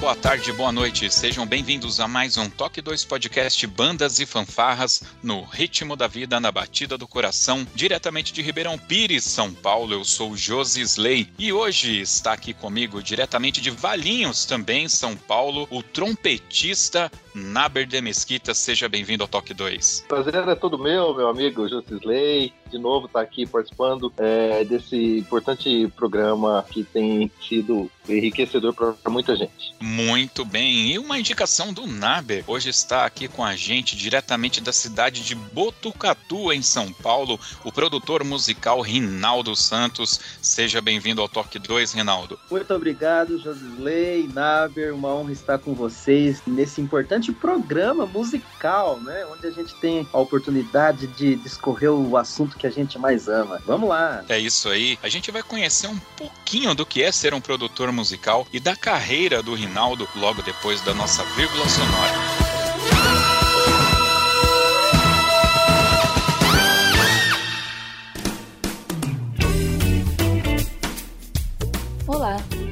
Boa tarde, boa noite. Sejam bem-vindos a mais um Toque 2 Podcast Bandas e Fanfarras no ritmo da vida, na batida do coração, diretamente de Ribeirão Pires, São Paulo. Eu sou Josi Slay e hoje está aqui comigo, diretamente de Valinhos, também São Paulo, o trompetista Naber de Mesquita. Seja bem-vindo ao Toque 2. Prazer é todo meu, meu amigo Josi Slay. De novo, estar tá aqui participando é, desse importante programa que tem sido enriquecedor para muita gente. Muito bem. E uma indicação do Naber. Hoje está aqui com a gente, diretamente da cidade de Botucatu, em São Paulo, o produtor musical Rinaldo Santos. Seja bem-vindo ao Toque 2, Rinaldo. Muito obrigado, Josisley, Naber. Uma honra estar com vocês nesse importante programa musical, né? Onde a gente tem a oportunidade de discorrer o assunto que a gente mais ama. Vamos lá. É isso aí. A gente vai conhecer um pouquinho do que é ser um produtor musical e da carreira do Rinaldo logo depois da nossa vírgula sonora. Olá,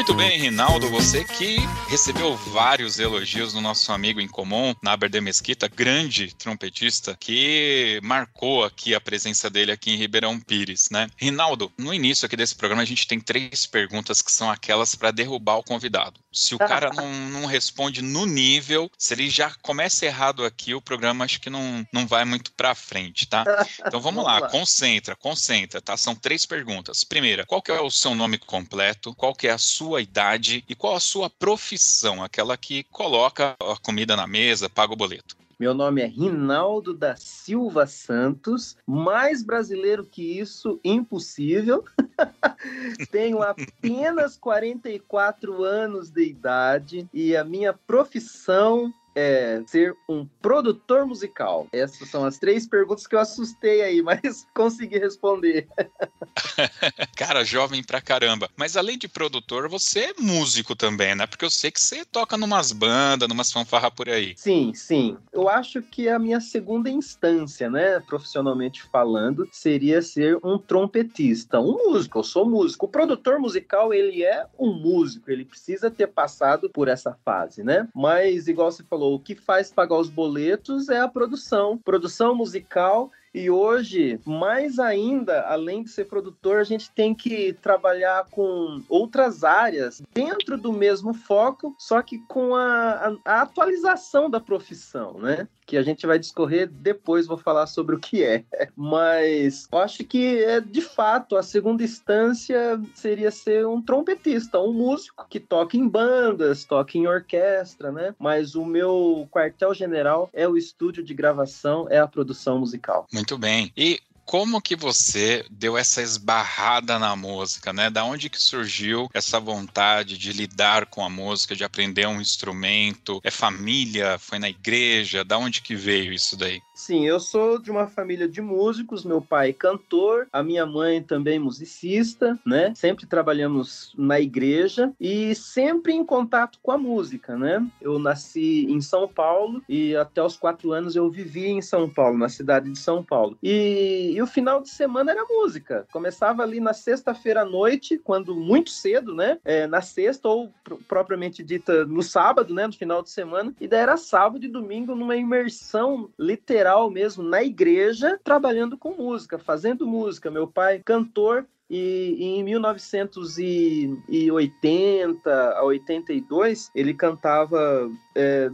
Muito bem, Rinaldo, você que recebeu vários elogios do nosso amigo em comum, Naber de Mesquita, grande trompetista, que marcou aqui a presença dele aqui em Ribeirão Pires, né? Rinaldo, no início aqui desse programa a gente tem três perguntas que são aquelas para derrubar o convidado. Se o cara não, não responde no nível, se ele já começa errado aqui, o programa acho que não, não vai muito para frente, tá? Então vamos, vamos lá, lá, concentra, concentra, tá? São três perguntas. Primeira, qual que é o seu nome completo? Qual que é a sua sua idade e qual a sua profissão, aquela que coloca a comida na mesa, paga o boleto. Meu nome é Rinaldo da Silva Santos, mais brasileiro que isso, impossível. Tenho apenas 44 anos de idade e a minha profissão é ser um produtor musical? Essas são as três perguntas que eu assustei aí, mas consegui responder. Cara, jovem pra caramba. Mas além de produtor, você é músico também, né? Porque eu sei que você toca numas bandas, numas fanfarras por aí. Sim, sim. Eu acho que a minha segunda instância, né, profissionalmente falando, seria ser um trompetista, um músico. Eu sou músico. O produtor musical, ele é um músico, ele precisa ter passado por essa fase, né? Mas, igual você falou, falou, o que faz pagar os boletos é a produção, produção musical e hoje, mais ainda, além de ser produtor, a gente tem que trabalhar com outras áreas dentro do mesmo foco, só que com a, a, a atualização da profissão, né? Que a gente vai discorrer depois, vou falar sobre o que é. Mas eu acho que é de fato a segunda instância seria ser um trompetista, um músico que toca em bandas, toca em orquestra, né? Mas o meu quartel general é o estúdio de gravação, é a produção musical. Muito bem. E como que você deu essa esbarrada na música, né? Da onde que surgiu essa vontade de lidar com a música, de aprender um instrumento? É família? Foi na igreja? Da onde que veio isso daí? Sim, eu sou de uma família de músicos, meu pai cantor, a minha mãe também musicista, né? Sempre trabalhamos na igreja e sempre em contato com a música, né? Eu nasci em São Paulo e até os quatro anos eu vivi em São Paulo, na cidade de São Paulo. E, e o final de semana era música. Começava ali na sexta-feira à noite, quando muito cedo, né? É, na sexta ou propriamente dita no sábado, né? No final de semana. E daí era sábado e domingo numa imersão literal mesmo na igreja, trabalhando com música, fazendo música. Meu pai, cantor, e, em 1980 a 82, ele cantava é,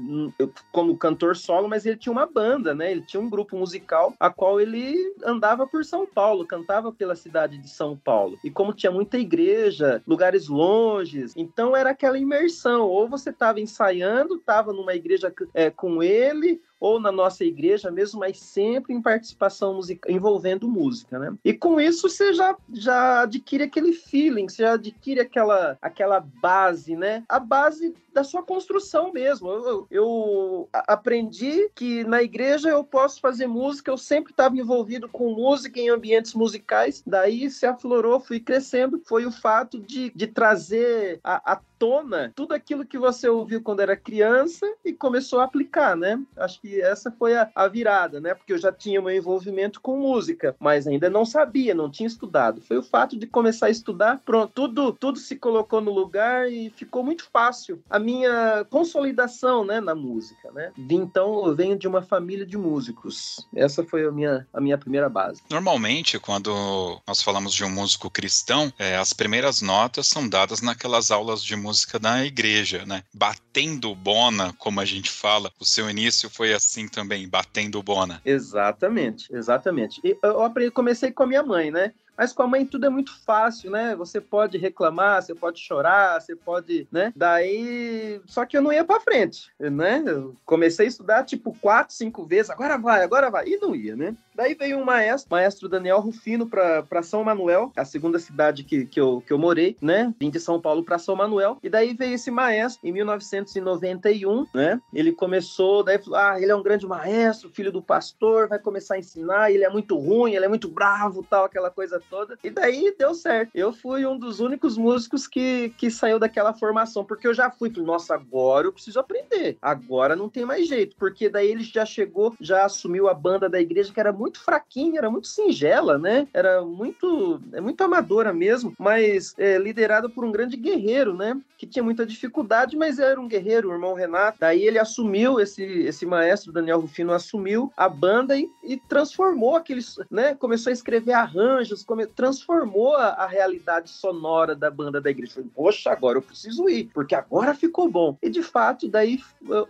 como cantor solo, mas ele tinha uma banda, né? Ele tinha um grupo musical a qual ele andava por São Paulo, cantava pela cidade de São Paulo. E como tinha muita igreja, lugares longes, então era aquela imersão. Ou você estava ensaiando, estava numa igreja é, com ele, ou na nossa igreja mesmo, mas sempre em participação musical, envolvendo música, né? E com isso você já, já adquire aquele feeling, você já adquire aquela, aquela base, né? A base da sua construção mesmo. Eu, eu, aprendi que na igreja eu posso fazer música, eu sempre estava envolvido com música em ambientes musicais, daí se aflorou, fui crescendo, foi o fato de, de trazer a, a tona tudo aquilo que você ouviu quando era criança e começou a aplicar, né? Acho que essa foi a, a virada, né? Porque eu já tinha meu envolvimento com música, mas ainda não sabia, não tinha estudado. Foi o fato de começar a estudar, pronto, tudo, tudo se colocou no lugar e ficou muito fácil. A minha consolidação, né, na música, né? Então, eu venho de uma família de músicos. Essa foi a minha, a minha primeira base. Normalmente, quando nós falamos de um músico cristão, é, as primeiras notas são dadas naquelas aulas de música da igreja, né? Batendo bona, como a gente fala. O seu início foi assim também, batendo bona. Exatamente, exatamente. Eu aprendi, comecei com a minha mãe, né? Mas com a mãe tudo é muito fácil, né? Você pode reclamar, você pode chorar, você pode, né? Daí, só que eu não ia para frente, né? Eu comecei a estudar tipo quatro, cinco vezes, agora vai, agora vai, e não ia, né? Daí veio um maestro, maestro Daniel Rufino, para São Manuel, a segunda cidade que, que, eu, que eu morei, né? Vim de São Paulo para São Manuel. E daí veio esse maestro em 1991, né? Ele começou, daí falou: ah, ele é um grande maestro, filho do pastor, vai começar a ensinar, ele é muito ruim, ele é muito bravo, tal, aquela coisa toda. E daí deu certo. Eu fui um dos únicos músicos que, que saiu daquela formação, porque eu já fui, nossa, agora eu preciso aprender. Agora não tem mais jeito, porque daí ele já chegou, já assumiu a banda da igreja, que era muito muito fraquinha, era muito singela, né? Era muito, é muito amadora mesmo, mas é, liderada por um grande guerreiro, né? Que tinha muita dificuldade, mas era um guerreiro, o irmão Renato. Daí ele assumiu, esse, esse maestro, Daniel Rufino, assumiu a banda e, e transformou aqueles, né? Começou a escrever arranjos, come, transformou a, a, realidade sonora da banda da igreja. Falei, Poxa, agora eu preciso ir, porque agora ficou bom. E de fato, daí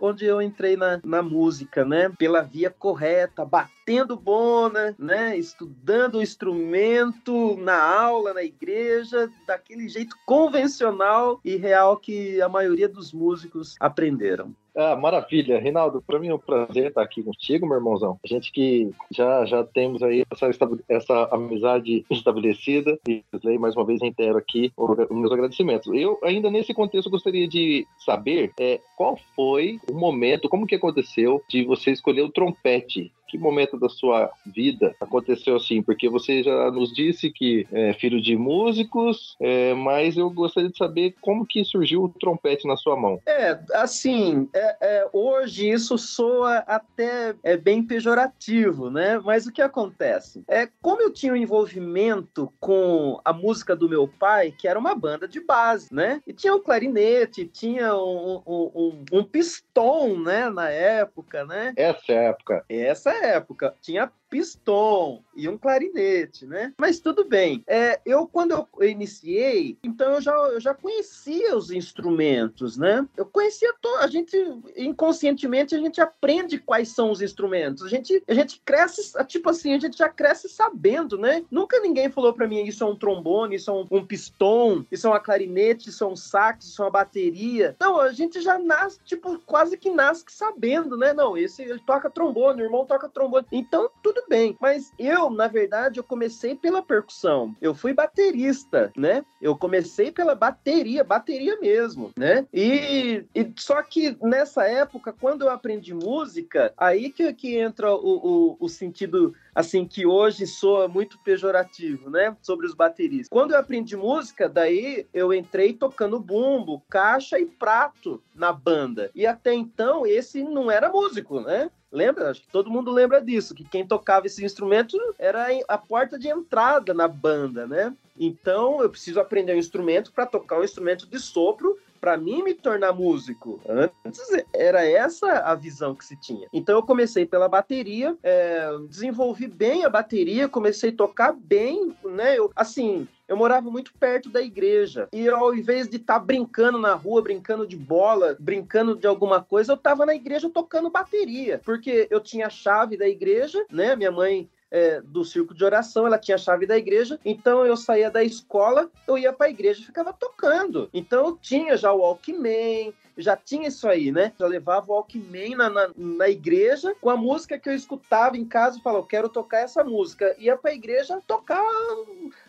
onde eu entrei na, na música, né? Pela via correta, batendo bom né? Estudando o instrumento na aula, na igreja, daquele jeito convencional e real que a maioria dos músicos aprenderam. Ah, maravilha. Reinaldo, para mim é um prazer estar aqui contigo, meu irmãozão. A gente que já, já temos aí essa, essa amizade estabelecida. E mais uma vez reitero aqui os meus agradecimentos. Eu, ainda nesse contexto, gostaria de saber é, qual foi o momento, como que aconteceu de você escolher o trompete que momento da sua vida aconteceu assim? Porque você já nos disse que é filho de músicos, é, mas eu gostaria de saber como que surgiu o trompete na sua mão. É, assim, é, é, hoje isso soa até é bem pejorativo, né? Mas o que acontece? É, como eu tinha um envolvimento com a música do meu pai, que era uma banda de base, né? E tinha um clarinete, tinha um, um, um, um piston, né? Na época, né? Essa é época. Essa época. Tinha piston e um clarinete, né? Mas tudo bem. É, eu, quando eu iniciei, então eu já, eu já conhecia os instrumentos, né? Eu conhecia todo. A gente, inconscientemente, a gente aprende quais são os instrumentos. A gente, a gente cresce, tipo assim, a gente já cresce sabendo, né? Nunca ninguém falou para mim isso é um trombone, isso é um, um piston, isso é uma clarinete, isso é um sax, isso é uma bateria. Não, a gente já nasce, tipo, quase que nasce sabendo, né? Não, esse ele toca trombone, o irmão toca trombone. Então, tudo tudo bem. Mas eu, na verdade, eu comecei pela percussão. Eu fui baterista, né? Eu comecei pela bateria, bateria mesmo, né? E, e só que nessa época, quando eu aprendi música, aí que, que entra o, o, o sentido assim, que hoje soa muito pejorativo, né? Sobre os bateristas. Quando eu aprendi música, daí eu entrei tocando bumbo, caixa e prato na banda. E até então, esse não era músico, né? Lembra? Acho que todo mundo lembra disso, que quem tocava esse instrumento era a porta de entrada na banda, né? Então eu preciso aprender um instrumento para tocar um instrumento de sopro para mim me tornar músico. Antes era essa a visão que se tinha. Então eu comecei pela bateria, é, desenvolvi bem a bateria, comecei a tocar bem, né? Eu, assim, eu morava muito perto da igreja. E ao invés de estar tá brincando na rua, brincando de bola, brincando de alguma coisa, eu estava na igreja tocando bateria. Porque eu tinha a chave da igreja, né? Minha mãe é, do círculo de oração, ela tinha a chave da igreja, então eu saía da escola, eu ia para a igreja e ficava tocando. Então eu tinha já o Walkman, já tinha isso aí, né? Já levava o Walkman na, na, na igreja com a música que eu escutava em casa e falava, eu quero tocar essa música. Ia para a igreja tocar,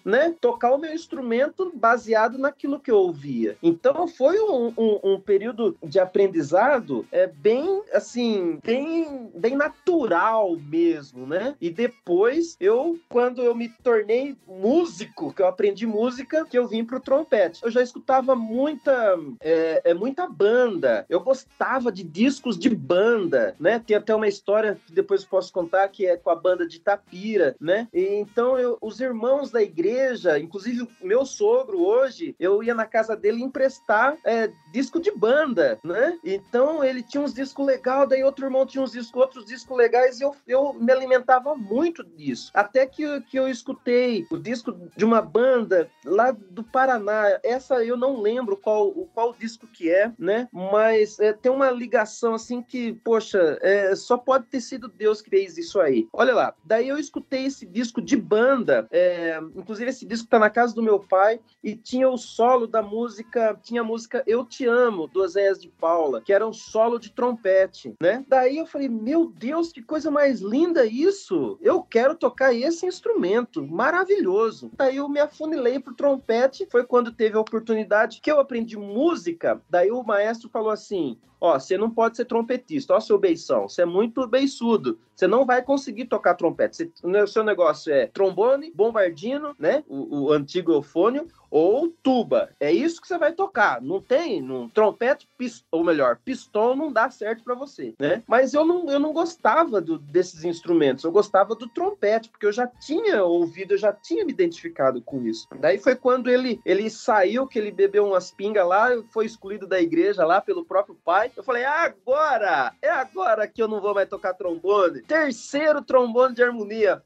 né? Tocar o meu instrumento baseado naquilo que eu ouvia. Então foi um, um, um período de aprendizado é, bem, assim, bem, bem natural mesmo, né? E depois eu, quando eu me tornei músico, que eu aprendi música, que eu vim pro trompete. Eu já escutava muita, é, é muita banda banda. Eu gostava de discos de banda, né? Tem até uma história que depois posso contar que é com a banda de Tapira, né? E, então eu, os irmãos da igreja, inclusive o meu sogro hoje, eu ia na casa dele emprestar é, disco de banda, né? Então ele tinha uns discos legais, daí outro irmão tinha uns discos, outros discos legais, e eu, eu me alimentava muito disso. Até que, que eu escutei o disco de uma banda lá do Paraná. Essa eu não lembro qual, qual disco que é, né? Mas é, tem uma ligação assim que, poxa, é, só pode ter sido Deus que fez isso aí. Olha lá, daí eu escutei esse disco de banda, é, inclusive esse disco tá na casa do meu pai, e tinha o solo da música, tinha a música Eu Te Amo, do Oséias de Paula, que era um solo de trompete, né? Daí eu falei, meu Deus, que coisa mais linda isso! Eu quero tocar esse instrumento, maravilhoso. Daí eu me afunilei pro trompete, foi quando teve a oportunidade que eu aprendi música, daí o maestro maestro falou assim: Ó, você não pode ser trompetista, ó, seu beição, você é muito beiçudo, você não vai conseguir tocar trompete. Você, o seu negócio é trombone, bombardino, né? O, o antigo eufônio, ou tuba. É isso que você vai tocar. Não tem, não, trompete, pist, ou melhor, pistão não dá certo para você, né? Mas eu não, eu não gostava do, desses instrumentos, eu gostava do trompete, porque eu já tinha ouvido, eu já tinha me identificado com isso. Daí foi quando ele, ele saiu, que ele bebeu umas pingas lá, foi excluído da igreja lá pelo próprio pai, eu falei, agora! É agora que eu não vou mais tocar trombone. Terceiro trombone de harmonia.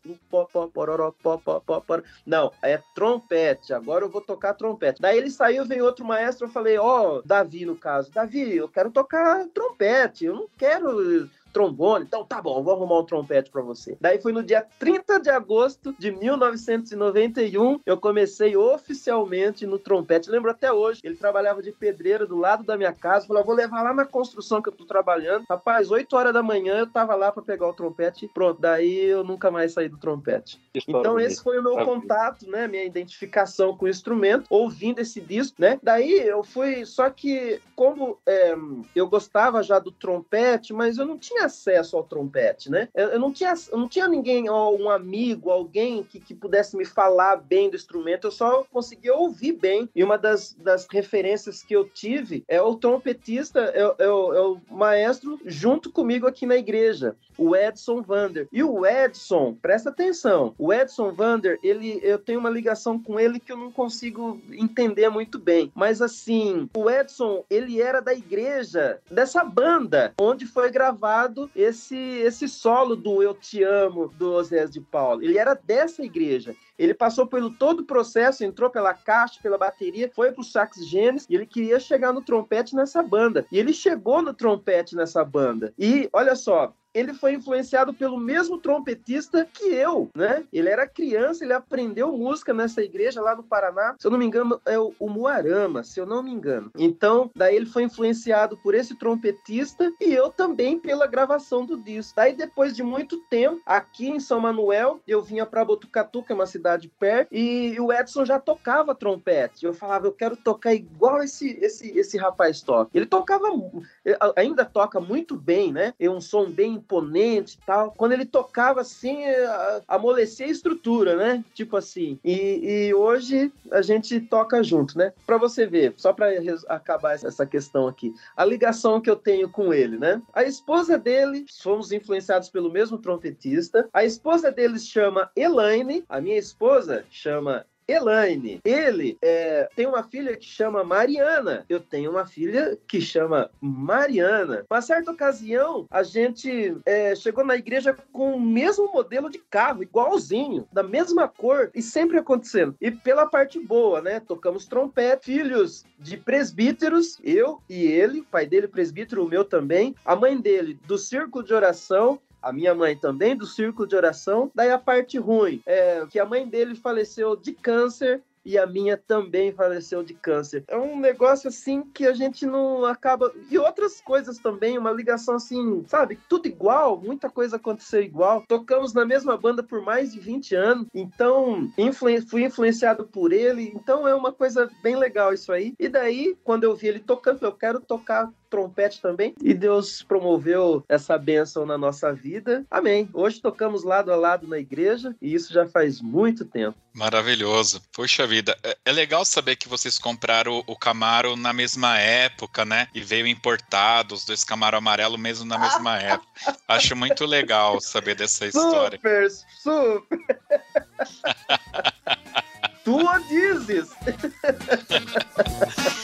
Não, é trompete. Agora eu vou tocar trompete. Daí ele saiu, veio outro maestro. Eu falei, ó, oh, Davi, no caso, Davi, eu quero tocar trompete. Eu não quero trombone. Então tá bom, vou arrumar um trompete para você. Daí foi no dia 30 de agosto de 1991, eu comecei oficialmente no trompete. Lembro até hoje, ele trabalhava de pedreiro do lado da minha casa. Falou, vou levar lá na construção que eu tô trabalhando. Rapaz, 8 horas da manhã eu tava lá para pegar o trompete. Pronto, daí eu nunca mais saí do trompete. Então esse foi o meu contato, né, minha identificação com o instrumento, ouvindo esse disco, né? Daí eu fui, só que como é, eu gostava já do trompete, mas eu não tinha acesso ao trompete, né? Eu, eu não, tinha, eu não tinha ninguém, um amigo, alguém que, que pudesse me falar bem do instrumento, eu só conseguia ouvir bem. E uma das, das referências que eu tive é o trompetista, é, é, é o maestro junto comigo aqui na igreja, o Edson Vander. E o Edson, presta atenção, o Edson Vander, ele, eu tenho uma ligação com ele que eu não consigo entender muito bem. Mas assim, o Edson, ele era da igreja, dessa banda, onde foi gravado esse, esse solo do Eu Te Amo, do Osés de Paulo. Ele era dessa igreja. Ele passou pelo todo o processo, entrou pela caixa, pela bateria, foi pro sax genes e ele queria chegar no trompete nessa banda. E ele chegou no trompete nessa banda. E olha só, ele foi influenciado pelo mesmo trompetista que eu, né? Ele era criança, ele aprendeu música nessa igreja lá no Paraná. Se eu não me engano, é o, o Muarama, se eu não me engano. Então, daí ele foi influenciado por esse trompetista e eu também pela gravação do disco. Daí, depois de muito tempo, aqui em São Manuel, eu vinha para Botucatu, que é uma cidade perto, e o Edson já tocava trompete. Eu falava, eu quero tocar igual esse, esse, esse rapaz toca. Ele tocava, ainda toca muito bem, né? É um som bem imponente e tal. Quando ele tocava assim, é, amolecia a estrutura, né? Tipo assim. E, e hoje a gente toca junto, né? Para você ver, só para acabar essa questão aqui, a ligação que eu tenho com ele, né? A esposa dele, fomos influenciados pelo mesmo trompetista. A esposa dele chama Elaine, a minha esposa chama Elaine. Ele é, tem uma filha que chama Mariana. Eu tenho uma filha que chama Mariana. Uma certa ocasião, a gente é, chegou na igreja com o mesmo modelo de carro, igualzinho, da mesma cor, e sempre acontecendo. E pela parte boa, né? Tocamos trompete, filhos de presbíteros, eu e ele, o pai dele presbítero, o meu também, a mãe dele do círculo de oração, a minha mãe também do círculo de oração. Daí a parte ruim é que a mãe dele faleceu de câncer e a minha também faleceu de câncer. É um negócio assim que a gente não acaba. E outras coisas também, uma ligação assim, sabe? Tudo igual, muita coisa aconteceu igual. Tocamos na mesma banda por mais de 20 anos, então influ... fui influenciado por ele. Então é uma coisa bem legal isso aí. E daí, quando eu vi ele tocando, eu quero tocar trompete também. E Deus promoveu essa bênção na nossa vida. Amém. Hoje tocamos lado a lado na igreja e isso já faz muito tempo. Maravilhoso. Poxa vida. É, é legal saber que vocês compraram o Camaro na mesma época, né? E veio importado, os dois Camaro amarelo mesmo na mesma época. Acho muito legal saber dessa história. Super, super. tu dizes.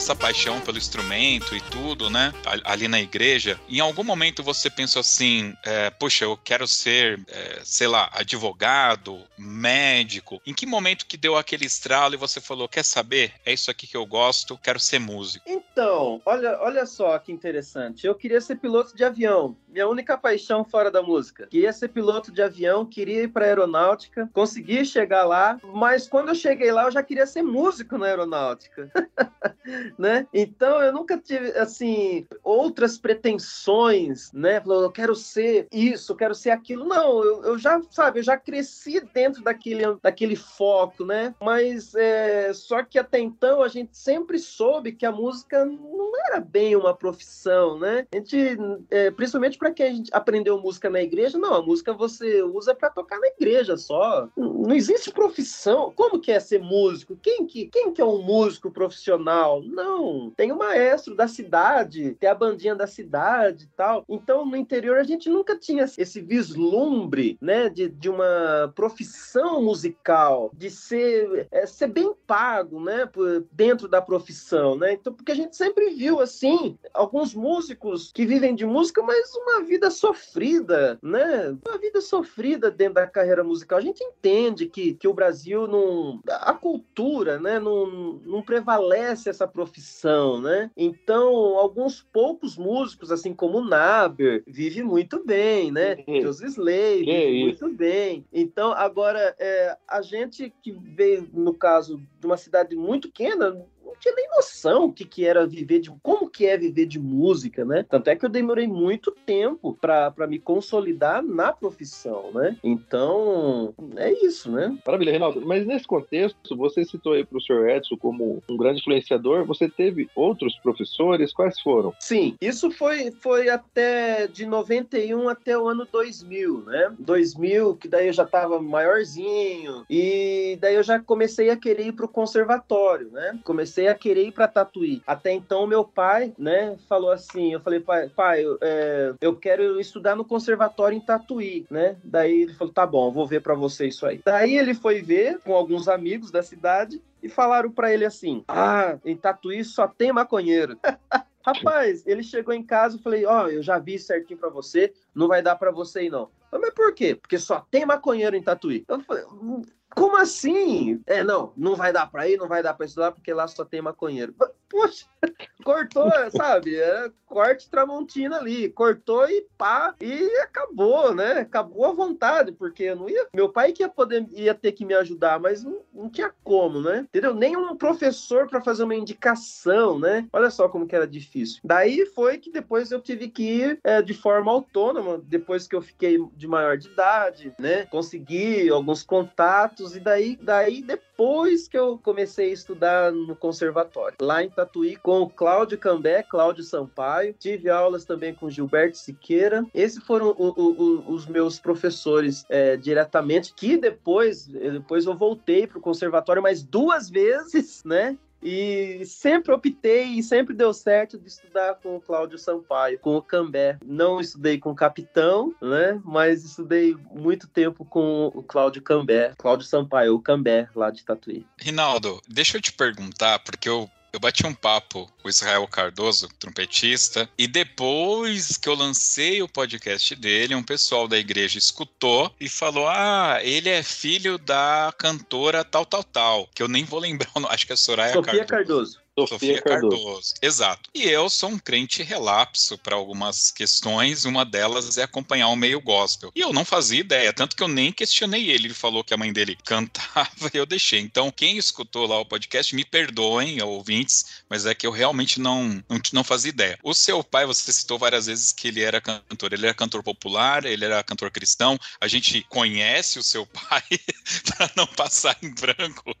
essa paixão pelo instrumento e tudo, né? Ali na igreja, em algum momento você pensou assim: é, poxa, eu quero ser, é, sei lá, advogado, médico. Em que momento que deu aquele estralo e você falou: quer saber? É isso aqui que eu gosto, quero ser músico? Então, olha, olha só que interessante. Eu queria ser piloto de avião. Minha única paixão fora da música. Queria ser piloto de avião, queria ir para aeronáutica, consegui chegar lá, mas quando eu cheguei lá eu já queria ser músico na aeronáutica. né? Então eu nunca tive assim outras pretensões, né? Eu quero ser isso, eu quero ser aquilo. Não, eu, eu já sabe, eu já cresci dentro daquele, daquele foco, né? Mas é, só que até então a gente sempre soube que a música não era bem uma profissão, né? A gente, é, principalmente para quem a gente aprendeu música na igreja, não, a música você usa para tocar na igreja só. Não existe profissão. Como que é ser músico? Quem que, quem que é um músico profissional? Não, tem o maestro da cidade, tem a bandinha da cidade e tal. Então, no interior, a gente nunca tinha esse vislumbre, né, de, de uma profissão musical, de ser, é, ser bem pago, né, por, dentro da profissão, né? Então, porque a gente sempre viu, assim, alguns músicos que vivem de música, mas uma vida sofrida, né? Uma vida sofrida dentro da carreira musical. A gente entende que, que o Brasil não... A cultura, né, não, não prevalece essa profissão, né? Então, alguns poucos músicos, assim como o Naber, vive muito bem, né? Josi Slay vive muito bem. Então, agora, é, a gente que veio, no caso, de uma cidade muito pequena, tinha nem noção o que, que era viver de. como que é viver de música, né? Tanto é que eu demorei muito tempo para me consolidar na profissão, né? Então, é isso, né? Maravilha, Reinaldo. Mas nesse contexto, você citou aí para o Sr. Edson como um grande influenciador. Você teve outros professores? Quais foram? Sim, isso foi, foi até de 91 até o ano 2000, né? 2000, que daí eu já estava maiorzinho, e daí eu já comecei a querer ir para o conservatório, né? Comecei comecei a querer ir para Tatuí. Até então, meu pai, né, falou assim: eu falei, pai, pai eu, é, eu quero estudar no conservatório em Tatuí, né? Daí ele falou: tá bom, vou ver para você isso aí. Daí ele foi ver com alguns amigos da cidade e falaram para ele assim: Ah, em Tatuí só tem maconheiro. Rapaz, ele chegou em casa e falei: Ó, oh, eu já vi certinho para você, não vai dar para você ir não. Mas por quê? Porque só tem maconheiro em Tatuí. Eu falei, hum, como assim? É, não, não vai dar para ir, não vai dar para estudar, porque lá só tem maconheiro. Poxa, cortou, sabe? É corte Tramontina ali, cortou e pá, e acabou, né? Acabou a vontade, porque eu não ia. Meu pai que ia poder, ia ter que me ajudar, mas não, não tinha como, né? Entendeu? Nem um professor para fazer uma indicação, né? Olha só como que era difícil. Daí foi que depois eu tive que ir é, de forma autônoma, depois que eu fiquei de maior de idade, né? Consegui alguns contatos, e daí, daí depois que eu comecei a estudar no conservatório, lá em Tatuí, com o Cláudio Cambé, Cláudio Sampaio. Tive aulas também com Gilberto Siqueira. Esses foram o, o, o, os meus professores é, diretamente, que depois, depois eu voltei para o conservatório mais duas vezes, né? E sempre optei e sempre deu certo de estudar com o Cláudio Sampaio, com o Cambé. Não estudei com o Capitão, né? Mas estudei muito tempo com o Cláudio Cambé, Cláudio Sampaio, o Cambé, lá de Tatuí. Rinaldo, deixa eu te perguntar, porque eu eu bati um papo com o Israel Cardoso, trompetista, e depois que eu lancei o podcast dele, um pessoal da igreja escutou e falou: Ah, ele é filho da cantora tal, tal, tal, que eu nem vou lembrar, acho que é Soraya Sofia Cardoso. Cardoso. Sofia, Sofia Cardoso. Cardoso. Exato. E eu sou um crente relapso para algumas questões, uma delas é acompanhar o meio gospel. E eu não fazia ideia, tanto que eu nem questionei ele. Ele falou que a mãe dele cantava e eu deixei. Então, quem escutou lá o podcast, me perdoem, ouvintes, mas é que eu realmente não, não, não fazia ideia. O seu pai, você citou várias vezes que ele era cantor. Ele era cantor popular, ele era cantor cristão. A gente conhece o seu pai para não passar em branco.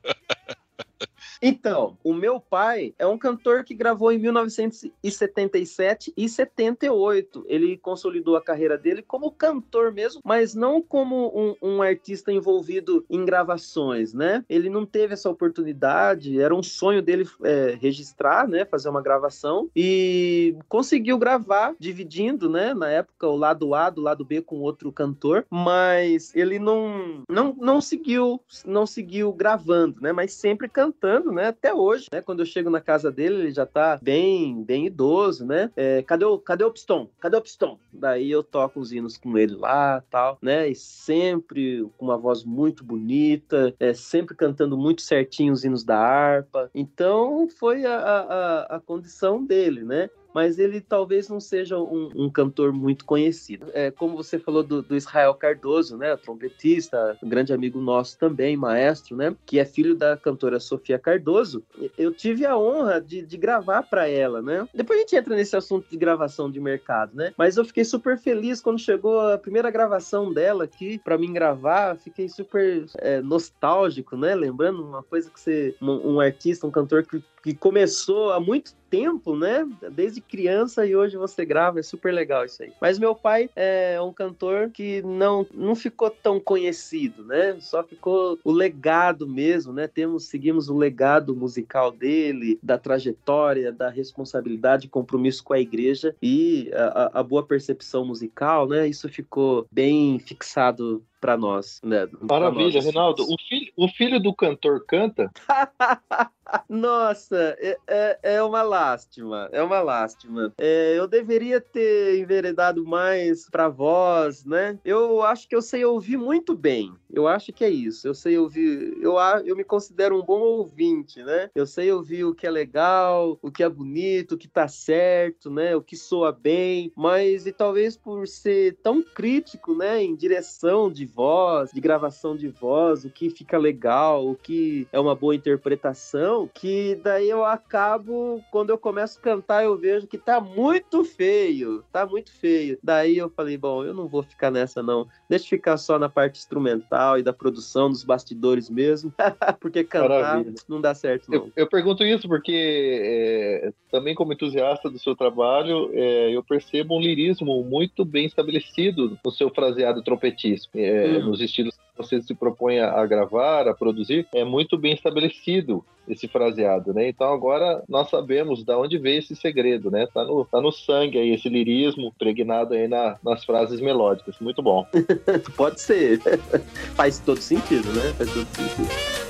Então, o meu pai é um cantor que gravou em 1977 e 78. Ele consolidou a carreira dele como cantor mesmo, mas não como um, um artista envolvido em gravações, né? Ele não teve essa oportunidade, era um sonho dele é, registrar, né? Fazer uma gravação e conseguiu gravar, dividindo, né? Na época, o lado A do lado B com outro cantor, mas ele não, não, não seguiu, não seguiu gravando, né? Mas sempre cantando né? Até hoje, né? Quando eu chego na casa dele, ele já tá bem, bem idoso, né? É, cadê o, cadê o pistão? Cadê o pistão? Daí eu toco os hinos com ele lá, tal, né? E sempre com uma voz muito bonita, é, sempre cantando muito certinho os hinos da harpa. Então foi a, a, a condição dele, né? Mas ele talvez não seja um, um cantor muito conhecido. É, como você falou do, do, Israel Cardoso, né, trompetista, grande amigo nosso também, maestro, né, que é filho da cantora Sofia Cardoso. Eu tive a honra de, de gravar para ela, né. Depois a gente entra nesse assunto de gravação de mercado, né, mas eu fiquei super feliz quando chegou a primeira gravação dela aqui para mim gravar. Fiquei super é, nostálgico, né, lembrando uma coisa que você, um, um artista, um cantor que que começou há muito tempo, né? Desde criança e hoje você grava, é super legal isso aí. Mas meu pai é um cantor que não, não ficou tão conhecido, né? Só ficou o legado mesmo, né? Temos, seguimos o legado musical dele, da trajetória, da responsabilidade, compromisso com a igreja e a, a boa percepção musical, né? Isso ficou bem fixado para nós, né? Maravilha, nós, Reinaldo. O filho, o filho do cantor canta? Nossa, é, é, é, uma lástima, é uma lástima. É, eu deveria ter enveredado mais para voz, né? Eu acho que eu sei ouvir muito bem. Eu acho que é isso. Eu sei ouvir. Eu, eu me considero um bom ouvinte, né? Eu sei ouvir o que é legal, o que é bonito, o que tá certo, né? O que soa bem. Mas e talvez por ser tão crítico, né? Em direção de voz, de gravação de voz, o que fica legal, o que é uma boa interpretação, que daí eu acabo, quando eu começo a cantar, eu vejo que tá muito feio, tá muito feio. Daí eu falei, bom, eu não vou ficar nessa não, deixa eu ficar só na parte instrumental e da produção, dos bastidores mesmo, porque cantar Maravilha. não dá certo não. Eu, eu pergunto isso porque é, também como entusiasta do seu trabalho, é, eu percebo um lirismo muito bem estabelecido no seu fraseado trompetístico. É, uhum. nos estilos você se propõe a, gravar, a produzir, é muito bem estabelecido esse fraseado, né? Então agora nós sabemos da onde veio esse segredo, né? Tá no, tá no sangue aí, esse lirismo pregnado aí na, nas frases melódicas. Muito bom. Pode ser. Faz todo sentido, né? Faz todo sentido.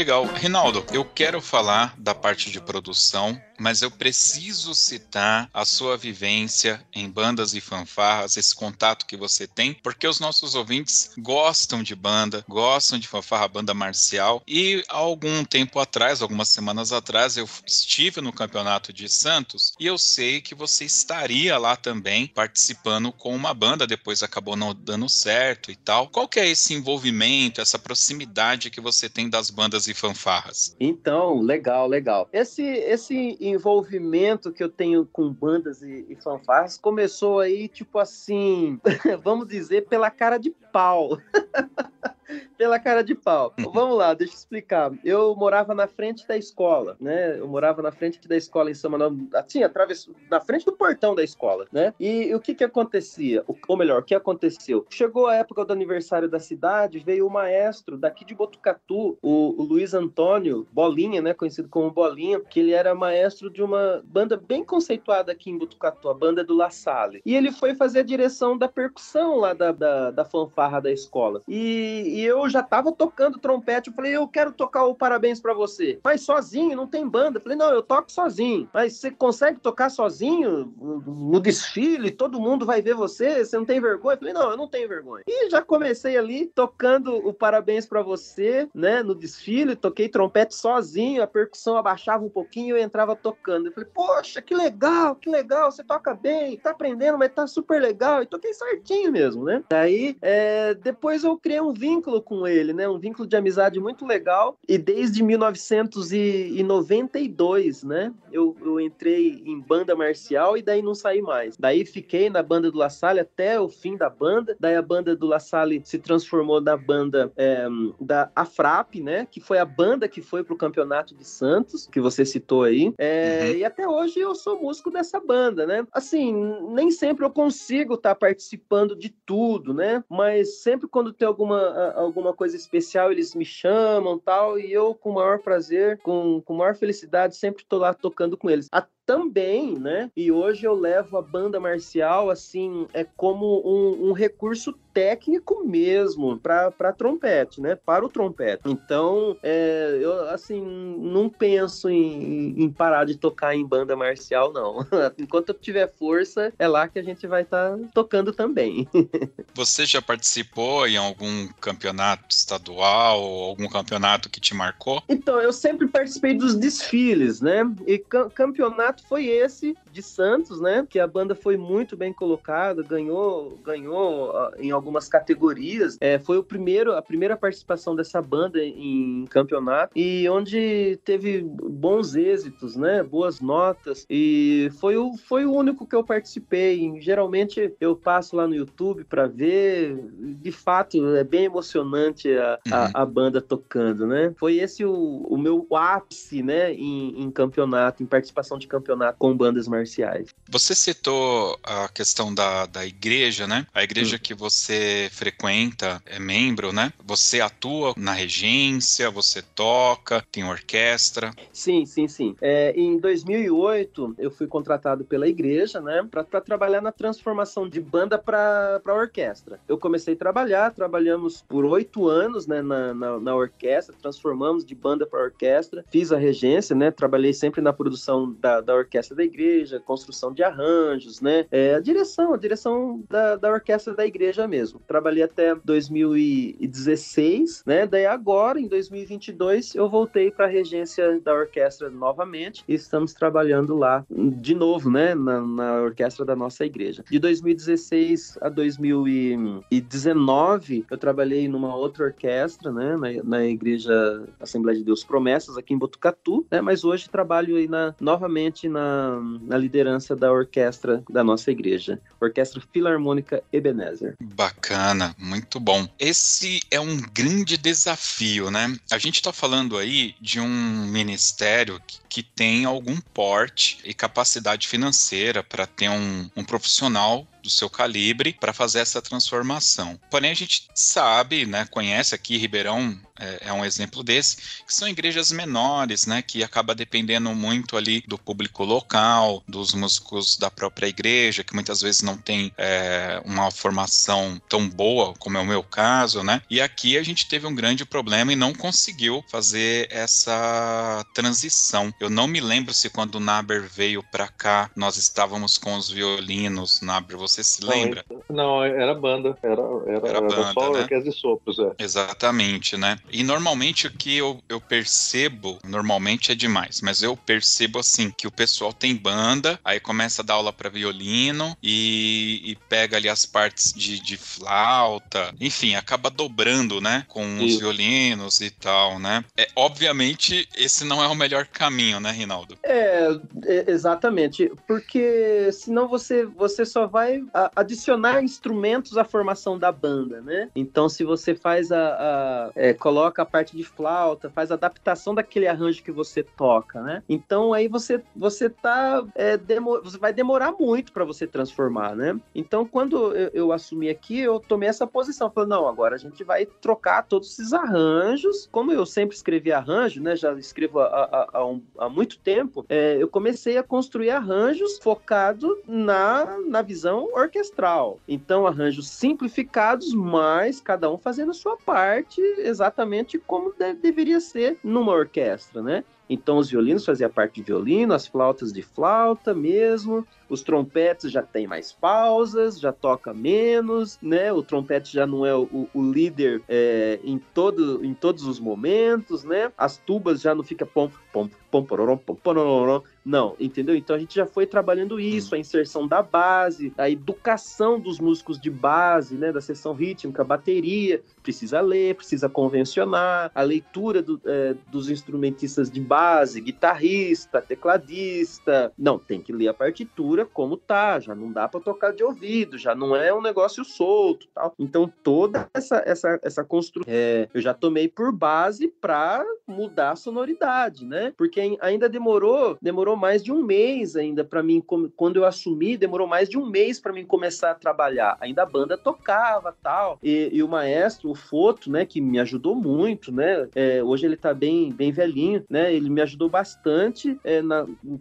Legal. Rinaldo, eu quero falar da parte de produção, mas eu preciso citar a sua vivência em bandas e fanfarras, esse contato que você tem, porque os nossos ouvintes gostam de banda, gostam de fanfarra, banda marcial. E há algum tempo atrás, algumas semanas atrás, eu estive no campeonato de Santos e eu sei que você estaria lá também participando com uma banda, depois acabou não dando certo e tal. Qual que é esse envolvimento, essa proximidade que você tem das bandas e fanfarras? Então, legal, legal. Esse, esse envolvimento que eu tenho com bandas e, e fanfarras começou aí, tipo assim, vamos dizer, pela cara de pau. pela cara de pau. Vamos lá, deixa eu explicar. Eu morava na frente da escola, né? Eu morava na frente da escola em São Manuel, assim, através, na frente do portão da escola, né? E, o que que acontecia? Ou melhor, o que aconteceu? Chegou a época do aniversário da cidade, veio o maestro daqui de Botucatu, o, o Luiz Antônio Bolinha, né? Conhecido como Bolinha, que ele era maestro de uma banda bem conceituada aqui em Botucatu, a banda do La Salle. E ele foi fazer a direção da percussão lá da, da, da fanfarra da escola. E, e eu já tava tocando trompete. Eu falei, eu quero tocar o parabéns para você. Mas sozinho, não tem banda. Eu falei, não, eu toco sozinho. Mas você consegue tocar sozinho no desfile? Todo mundo vai ver você? Você não tem vergonha? Eu falei, não, eu não tenho vergonha. E já comecei ali tocando o parabéns para você, né? No desfile, toquei trompete sozinho, a percussão abaixava um pouquinho e eu entrava tocando. Eu falei, poxa, que legal, que legal, você toca bem, tá aprendendo, mas tá super legal. E toquei certinho mesmo, né? Daí, é, depois eu criei um vínculo com ele, né? Um vínculo de amizade muito legal. E desde 1992, né? Eu, eu entrei em banda marcial e daí não saí mais. Daí fiquei na banda do La Salle até o fim da banda. Daí a banda do La Salle se transformou na banda é, da Afrap, né? Que foi a banda que foi pro campeonato de Santos, que você citou aí. É, uhum. E até hoje eu sou músico dessa banda, né? Assim, nem sempre eu consigo estar tá participando de tudo, né? Mas sempre quando tem alguma, alguma coisa especial, eles me chamam tal, e eu, com o maior prazer, com, com maior felicidade, sempre tô lá tocando com eles. Até também, né? E hoje eu levo a banda marcial assim, é como um, um recurso técnico mesmo para trompete, né? Para o trompete. Então, é, eu assim não penso em, em, parar de tocar em banda marcial, não. Enquanto eu tiver força, é lá que a gente vai estar tá tocando também. Você já participou em algum campeonato estadual ou algum campeonato que te marcou? Então, eu sempre participei dos desfiles, né? E campeonato foi esse de Santos, né? Que a banda foi muito bem colocada, ganhou, ganhou em algumas categorias. É, foi o primeiro, a primeira participação dessa banda em campeonato e onde teve bons êxitos, né? Boas notas e foi o, foi o único que eu participei. Geralmente eu passo lá no YouTube para ver. De fato, é bem emocionante a, uhum. a, a, banda tocando, né? Foi esse o, o meu ápice, né? Em, em campeonato, em participação de campeonato campeonato com bandas marciais. Você citou a questão da, da igreja, né? A igreja hum. que você frequenta, é membro, né? Você atua na regência, você toca, tem orquestra? Sim, sim, sim. É, em 2008, eu fui contratado pela igreja, né? Para trabalhar na transformação de banda para orquestra. Eu comecei a trabalhar, trabalhamos por oito anos né, na, na, na orquestra, transformamos de banda para orquestra, fiz a regência, né? Trabalhei sempre na produção da, da orquestra da igreja, construção de arranjos, né? É, a direção, a direção da, da orquestra da igreja mesmo. Trabalhei até 2016, né? Daí agora, em 2022, eu voltei para a regência da orquestra novamente e estamos trabalhando lá de novo, né? Na, na orquestra da nossa igreja. De 2016 a 2019, eu trabalhei numa outra orquestra, né? Na, na igreja Assembleia de Deus Promessas, aqui em Botucatu, né? Mas hoje trabalho aí na, novamente na, na liderança da orquestra da nossa igreja, Orquestra Filarmônica Ebenezer. Bacana, muito bom. Esse é um grande desafio, né? A gente está falando aí de um ministério que, que tem algum porte e capacidade financeira para ter um, um profissional do seu calibre para fazer essa transformação. Porém, a gente sabe, né, conhece aqui Ribeirão, é, é, um exemplo desse, que são igrejas menores, né, que acaba dependendo muito ali do público local, dos músicos da própria igreja, que muitas vezes não tem é, uma formação tão boa como é o meu caso, né? E aqui a gente teve um grande problema e não conseguiu fazer essa transição. Eu não me lembro se quando o Naber veio para cá nós estávamos com os violinos. Naber, você se lembra? Não, era banda, era, era, era, banda, só né? orquestra de sopros, é. Exatamente, né? E normalmente o que eu, eu percebo, normalmente é demais, mas eu percebo assim que o pessoal tem banda, aí começa a dar aula para violino e, e, pega ali as partes de, de flauta, enfim, acaba dobrando, né, com os violinos e tal, né? É, obviamente, esse não é o melhor caminho, né, Rinaldo? É, é exatamente, porque senão você, você só vai adicionar instrumentos à formação da banda, né? Então, se você faz a, a é, coloca a parte de flauta, faz adaptação daquele arranjo que você toca, né? Então, aí você você tá é, demo, você vai demorar muito para você transformar, né? Então, quando eu, eu, assumi aqui, eu tomei essa posição, falei, não, agora a gente vai trocar todos esses arranjos. Como eu sempre escrevi arranjo, né? Já escrevo há, há, há muito tempo, é, eu comecei a construir arranjos focado na, na visão orquestral. Então, arranjos simplificados, mas cada um fazendo a sua parte exatamente como de, deveria ser numa orquestra, né? Então, os violinos faziam parte de violino, as flautas de flauta mesmo, os trompetes já tem mais pausas, já toca menos, né? O trompete já não é o, o líder é, em, todo, em todos os momentos, né? As tubas já não fica pom, pom, pom, pororom, pom, pororom, não, entendeu? Então a gente já foi trabalhando isso, a inserção da base, a educação dos músicos de base, né? Da sessão rítmica, bateria, precisa ler, precisa convencionar, a leitura do, é, dos instrumentistas de base, guitarrista, tecladista, não, tem que ler a partitura como tá, já não dá para tocar de ouvido, já não é um negócio solto, tal. Então toda essa essa essa construção é, eu já tomei por base para mudar a sonoridade, né? Porque ainda demorou, demorou mais de um mês ainda para mim quando eu assumi, demorou mais de um mês para mim começar a trabalhar. Ainda a banda tocava, tal. E, e o maestro, o Foto, né, que me ajudou muito, né? É, hoje ele tá bem bem velhinho, né? Ele me ajudou bastante é,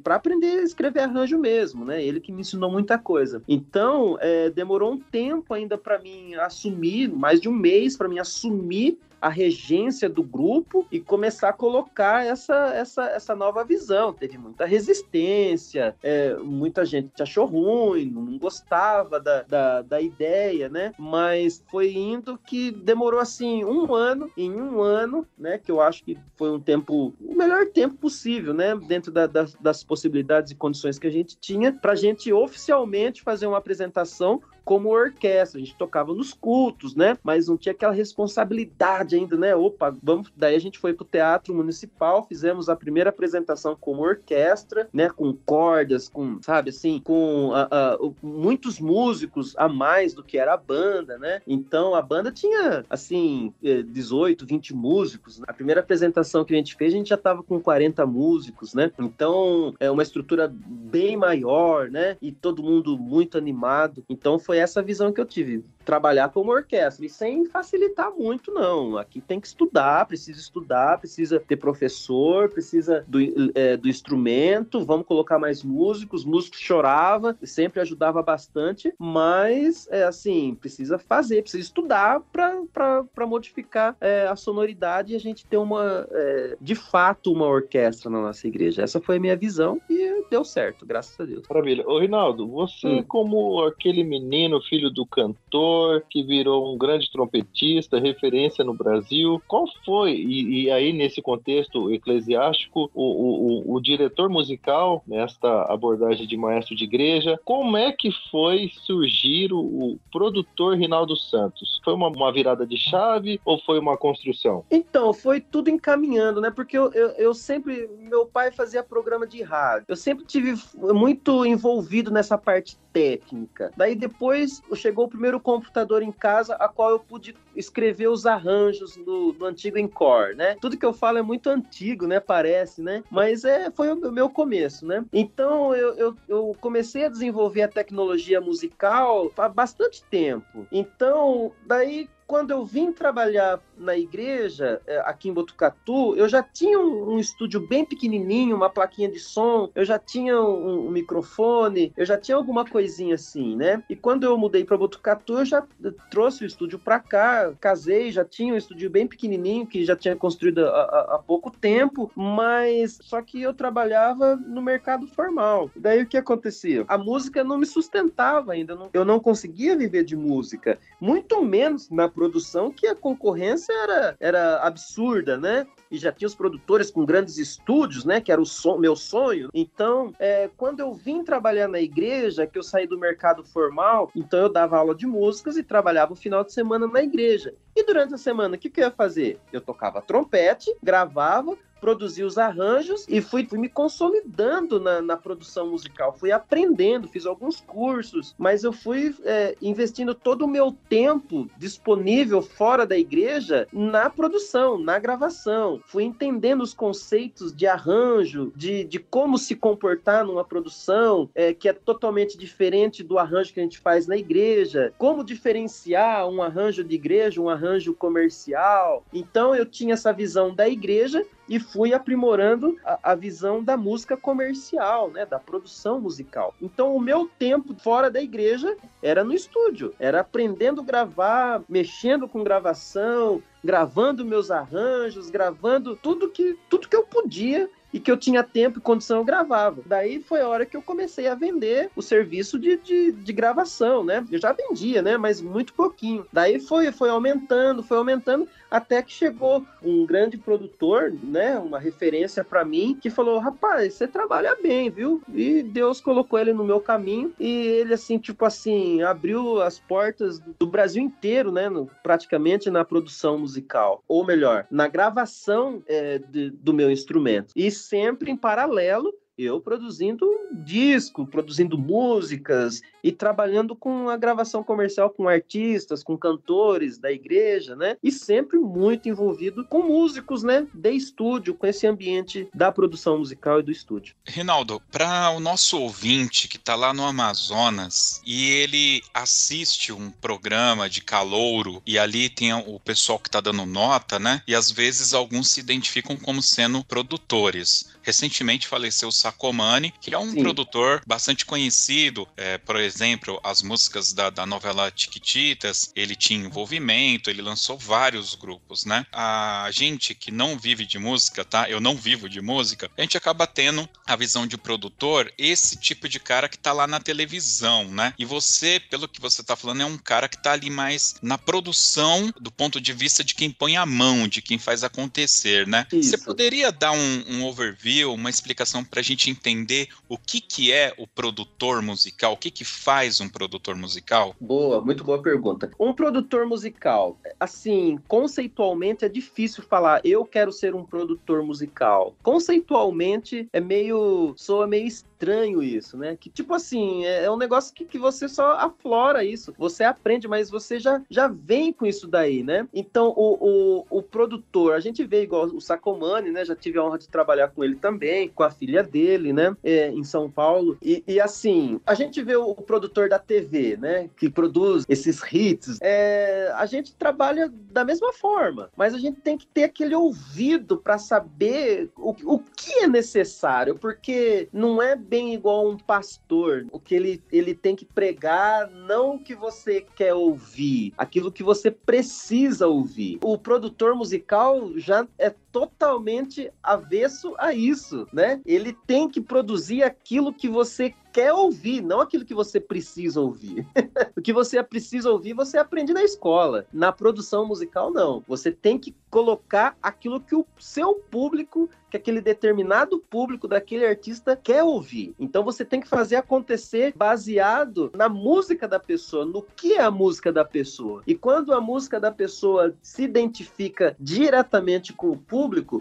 para aprender a escrever arranjo mesmo, né? Ele que me ensinou muita coisa. Então, é, demorou um tempo ainda para mim assumir, mais de um mês para mim assumir a regência do grupo e começar a colocar essa, essa, essa nova visão. Teve muita resistência, é, muita gente achou ruim, não gostava da, da, da, ideia, né? Mas foi indo que demorou assim um ano, em um ano, né? Que eu acho que foi um tempo, o melhor tempo possível, né? Dentro da, das, das possibilidades e condições que a gente tinha, para a gente oficialmente fazer uma apresentação como orquestra. A gente tocava nos cultos, né? Mas não tinha aquela responsabilidade ainda, né? Opa, vamos. Daí a gente foi pro Teatro Municipal, fizemos a primeira apresentação como orquestra, né? Com cordas, com, sabe assim, com uh, uh, muitos músicos a mais do que era a banda, né? Então a banda tinha, assim, 18, eh, 20 músicos. A primeira apresentação que a gente fez, a gente já tava com 40 músicos, né? Então é uma estrutura bem maior, né? E todo mundo muito animado. Então foi essa visão que eu tive trabalhar como orquestra e sem facilitar muito, não. Aqui tem que estudar, precisa estudar, precisa ter professor, precisa do, é, do instrumento, vamos colocar mais músicos, músicos chorava, sempre ajudava bastante, mas é assim, precisa fazer, precisa estudar para modificar é, a sonoridade e a gente ter uma, é, de fato, uma orquestra na nossa igreja. Essa foi a minha visão e deu certo, graças a Deus. Maravilha. Ô, Rinaldo, você, hum. como aquele menino, filho do cantor, cantor, que virou um grande trompetista, referência no Brasil. Qual foi, e, e aí nesse contexto eclesiástico, o, o, o, diretor musical, nesta abordagem de maestro de igreja, como é que foi surgir o, o produtor Rinaldo Santos? Foi uma, uma, virada de chave ou foi uma construção? Então, foi tudo encaminhando, né? Porque eu, eu, eu sempre, meu pai fazia programa de rádio, eu sempre tive muito envolvido nessa parte técnica. Daí depois chegou o primeiro computador em casa, a qual eu pude escrever os arranjos no, no antigo Encore, né? Tudo que eu falo é muito antigo, né? Parece, né? Mas é, foi o meu começo, né? Então eu, eu, eu comecei a desenvolver a tecnologia musical há bastante tempo. Então, daí quando eu vim trabalhar na igreja, é, aqui em Botucatu, eu já tinha um, um estúdio bem pequenininho, uma plaquinha de som, eu já tinha um, um, microfone, eu já tinha alguma coisinha assim, né? E quando eu mudei para Botucatu, eu já trouxe o estúdio para cá, casei, já tinha um estúdio bem pequenininho que já tinha construído há, pouco tempo, mas só que eu trabalhava no mercado formal. Daí o que acontecia? A música não me sustentava ainda, eu não conseguia viver de música, muito menos na produção que a concorrência era, era absurda, né? E já tinha os produtores com grandes estúdios, né? Que era o meu sonho. Então, é, quando eu vim trabalhar na igreja, que eu saí do mercado formal, então eu dava aula de músicas e trabalhava o final de semana na igreja. E durante a semana, o que, que eu ia fazer? Eu tocava trompete, gravava, produzi os arranjos e fui, fui me consolidando na, na, produção musical. Fui aprendendo, fiz alguns cursos, mas eu fui é, investindo todo o meu tempo disponível fora da igreja na produção, na gravação. Fui entendendo os conceitos de arranjo, de, de como se comportar numa produção é, que é totalmente diferente do arranjo que a gente faz na igreja, como diferenciar um arranjo de igreja, um arranjo comercial. Então eu tinha essa visão da igreja e fui aprimorando a, a, visão da música comercial, né, da produção musical. Então, o meu tempo fora da igreja era no estúdio, era aprendendo a gravar, mexendo com gravação, gravando meus arranjos, gravando tudo que tudo que eu podia e que eu tinha tempo e condição, eu gravava. Daí foi a hora que eu comecei a vender o serviço de, de, de, gravação, né? Eu já vendia, né? Mas muito pouquinho. Daí foi, foi aumentando, foi aumentando, até que chegou um grande produtor, né? Uma referência para mim, que falou: rapaz, você trabalha bem, viu? E Deus colocou ele no meu caminho e ele, assim, tipo assim, abriu as portas do Brasil inteiro, né? No, praticamente na produção musical. Ou melhor, na gravação é, de, do meu instrumento. E sempre em paralelo eu produzindo disco, produzindo músicas e trabalhando com a gravação comercial com artistas, com cantores da igreja, né? E sempre muito envolvido com músicos, né? De estúdio, com esse ambiente da produção musical e do estúdio. Rinaldo, para o nosso ouvinte que está lá no Amazonas e ele assiste um programa de calouro e ali tem o pessoal que está dando nota, né? E às vezes alguns se identificam como sendo produtores. Recentemente faleceu o Sacomani, que é um Sim. produtor bastante conhecido. É, por exemplo, as músicas da, da novela Tiquititas, ele tinha envolvimento, ele lançou vários grupos, né? A gente que não vive de música, tá? Eu não vivo de música, a gente acaba tendo a visão de produtor, esse tipo de cara que tá lá na televisão, né? E você, pelo que você tá falando, é um cara que tá ali mais na produção do ponto de vista de quem põe a mão, de quem faz acontecer, né? Isso. Você poderia dar um, um overview, uma explicação pra gente gente entender o que, que é o produtor musical, o que, que faz um produtor musical? Boa, muito boa pergunta. Um produtor musical, assim, conceitualmente é difícil falar, eu quero ser um produtor musical. Conceitualmente é meio, soa meio estranho isso, né? Que tipo assim, é, é um negócio que, que você só aflora isso, você aprende, mas você já, já vem com isso daí, né? Então o, o, o produtor, a gente vê igual o Sacomani, né? Já tive a honra de trabalhar com ele também, com a filha dele, né? É, em São Paulo. E, e, assim, a gente vê o, o, produtor da TV, né? Que produz esses hits. É, a gente trabalha da mesma forma, mas a gente tem que ter aquele ouvido para saber o, o que é necessário, porque não é bem igual um pastor. O que ele, ele tem que pregar, não o que você quer ouvir, aquilo que você precisa ouvir. O produtor musical já é totalmente avesso a isso, né? Ele tem que produzir aquilo que você quer ouvir, não aquilo que você precisa ouvir. o que você precisa ouvir, você aprende na escola. Na produção musical, não. Você tem que colocar aquilo que o seu público, que aquele determinado público daquele artista quer ouvir. Então você tem que fazer acontecer baseado na música da pessoa, no que é a música da pessoa. E quando a música da pessoa se identifica diretamente com o público,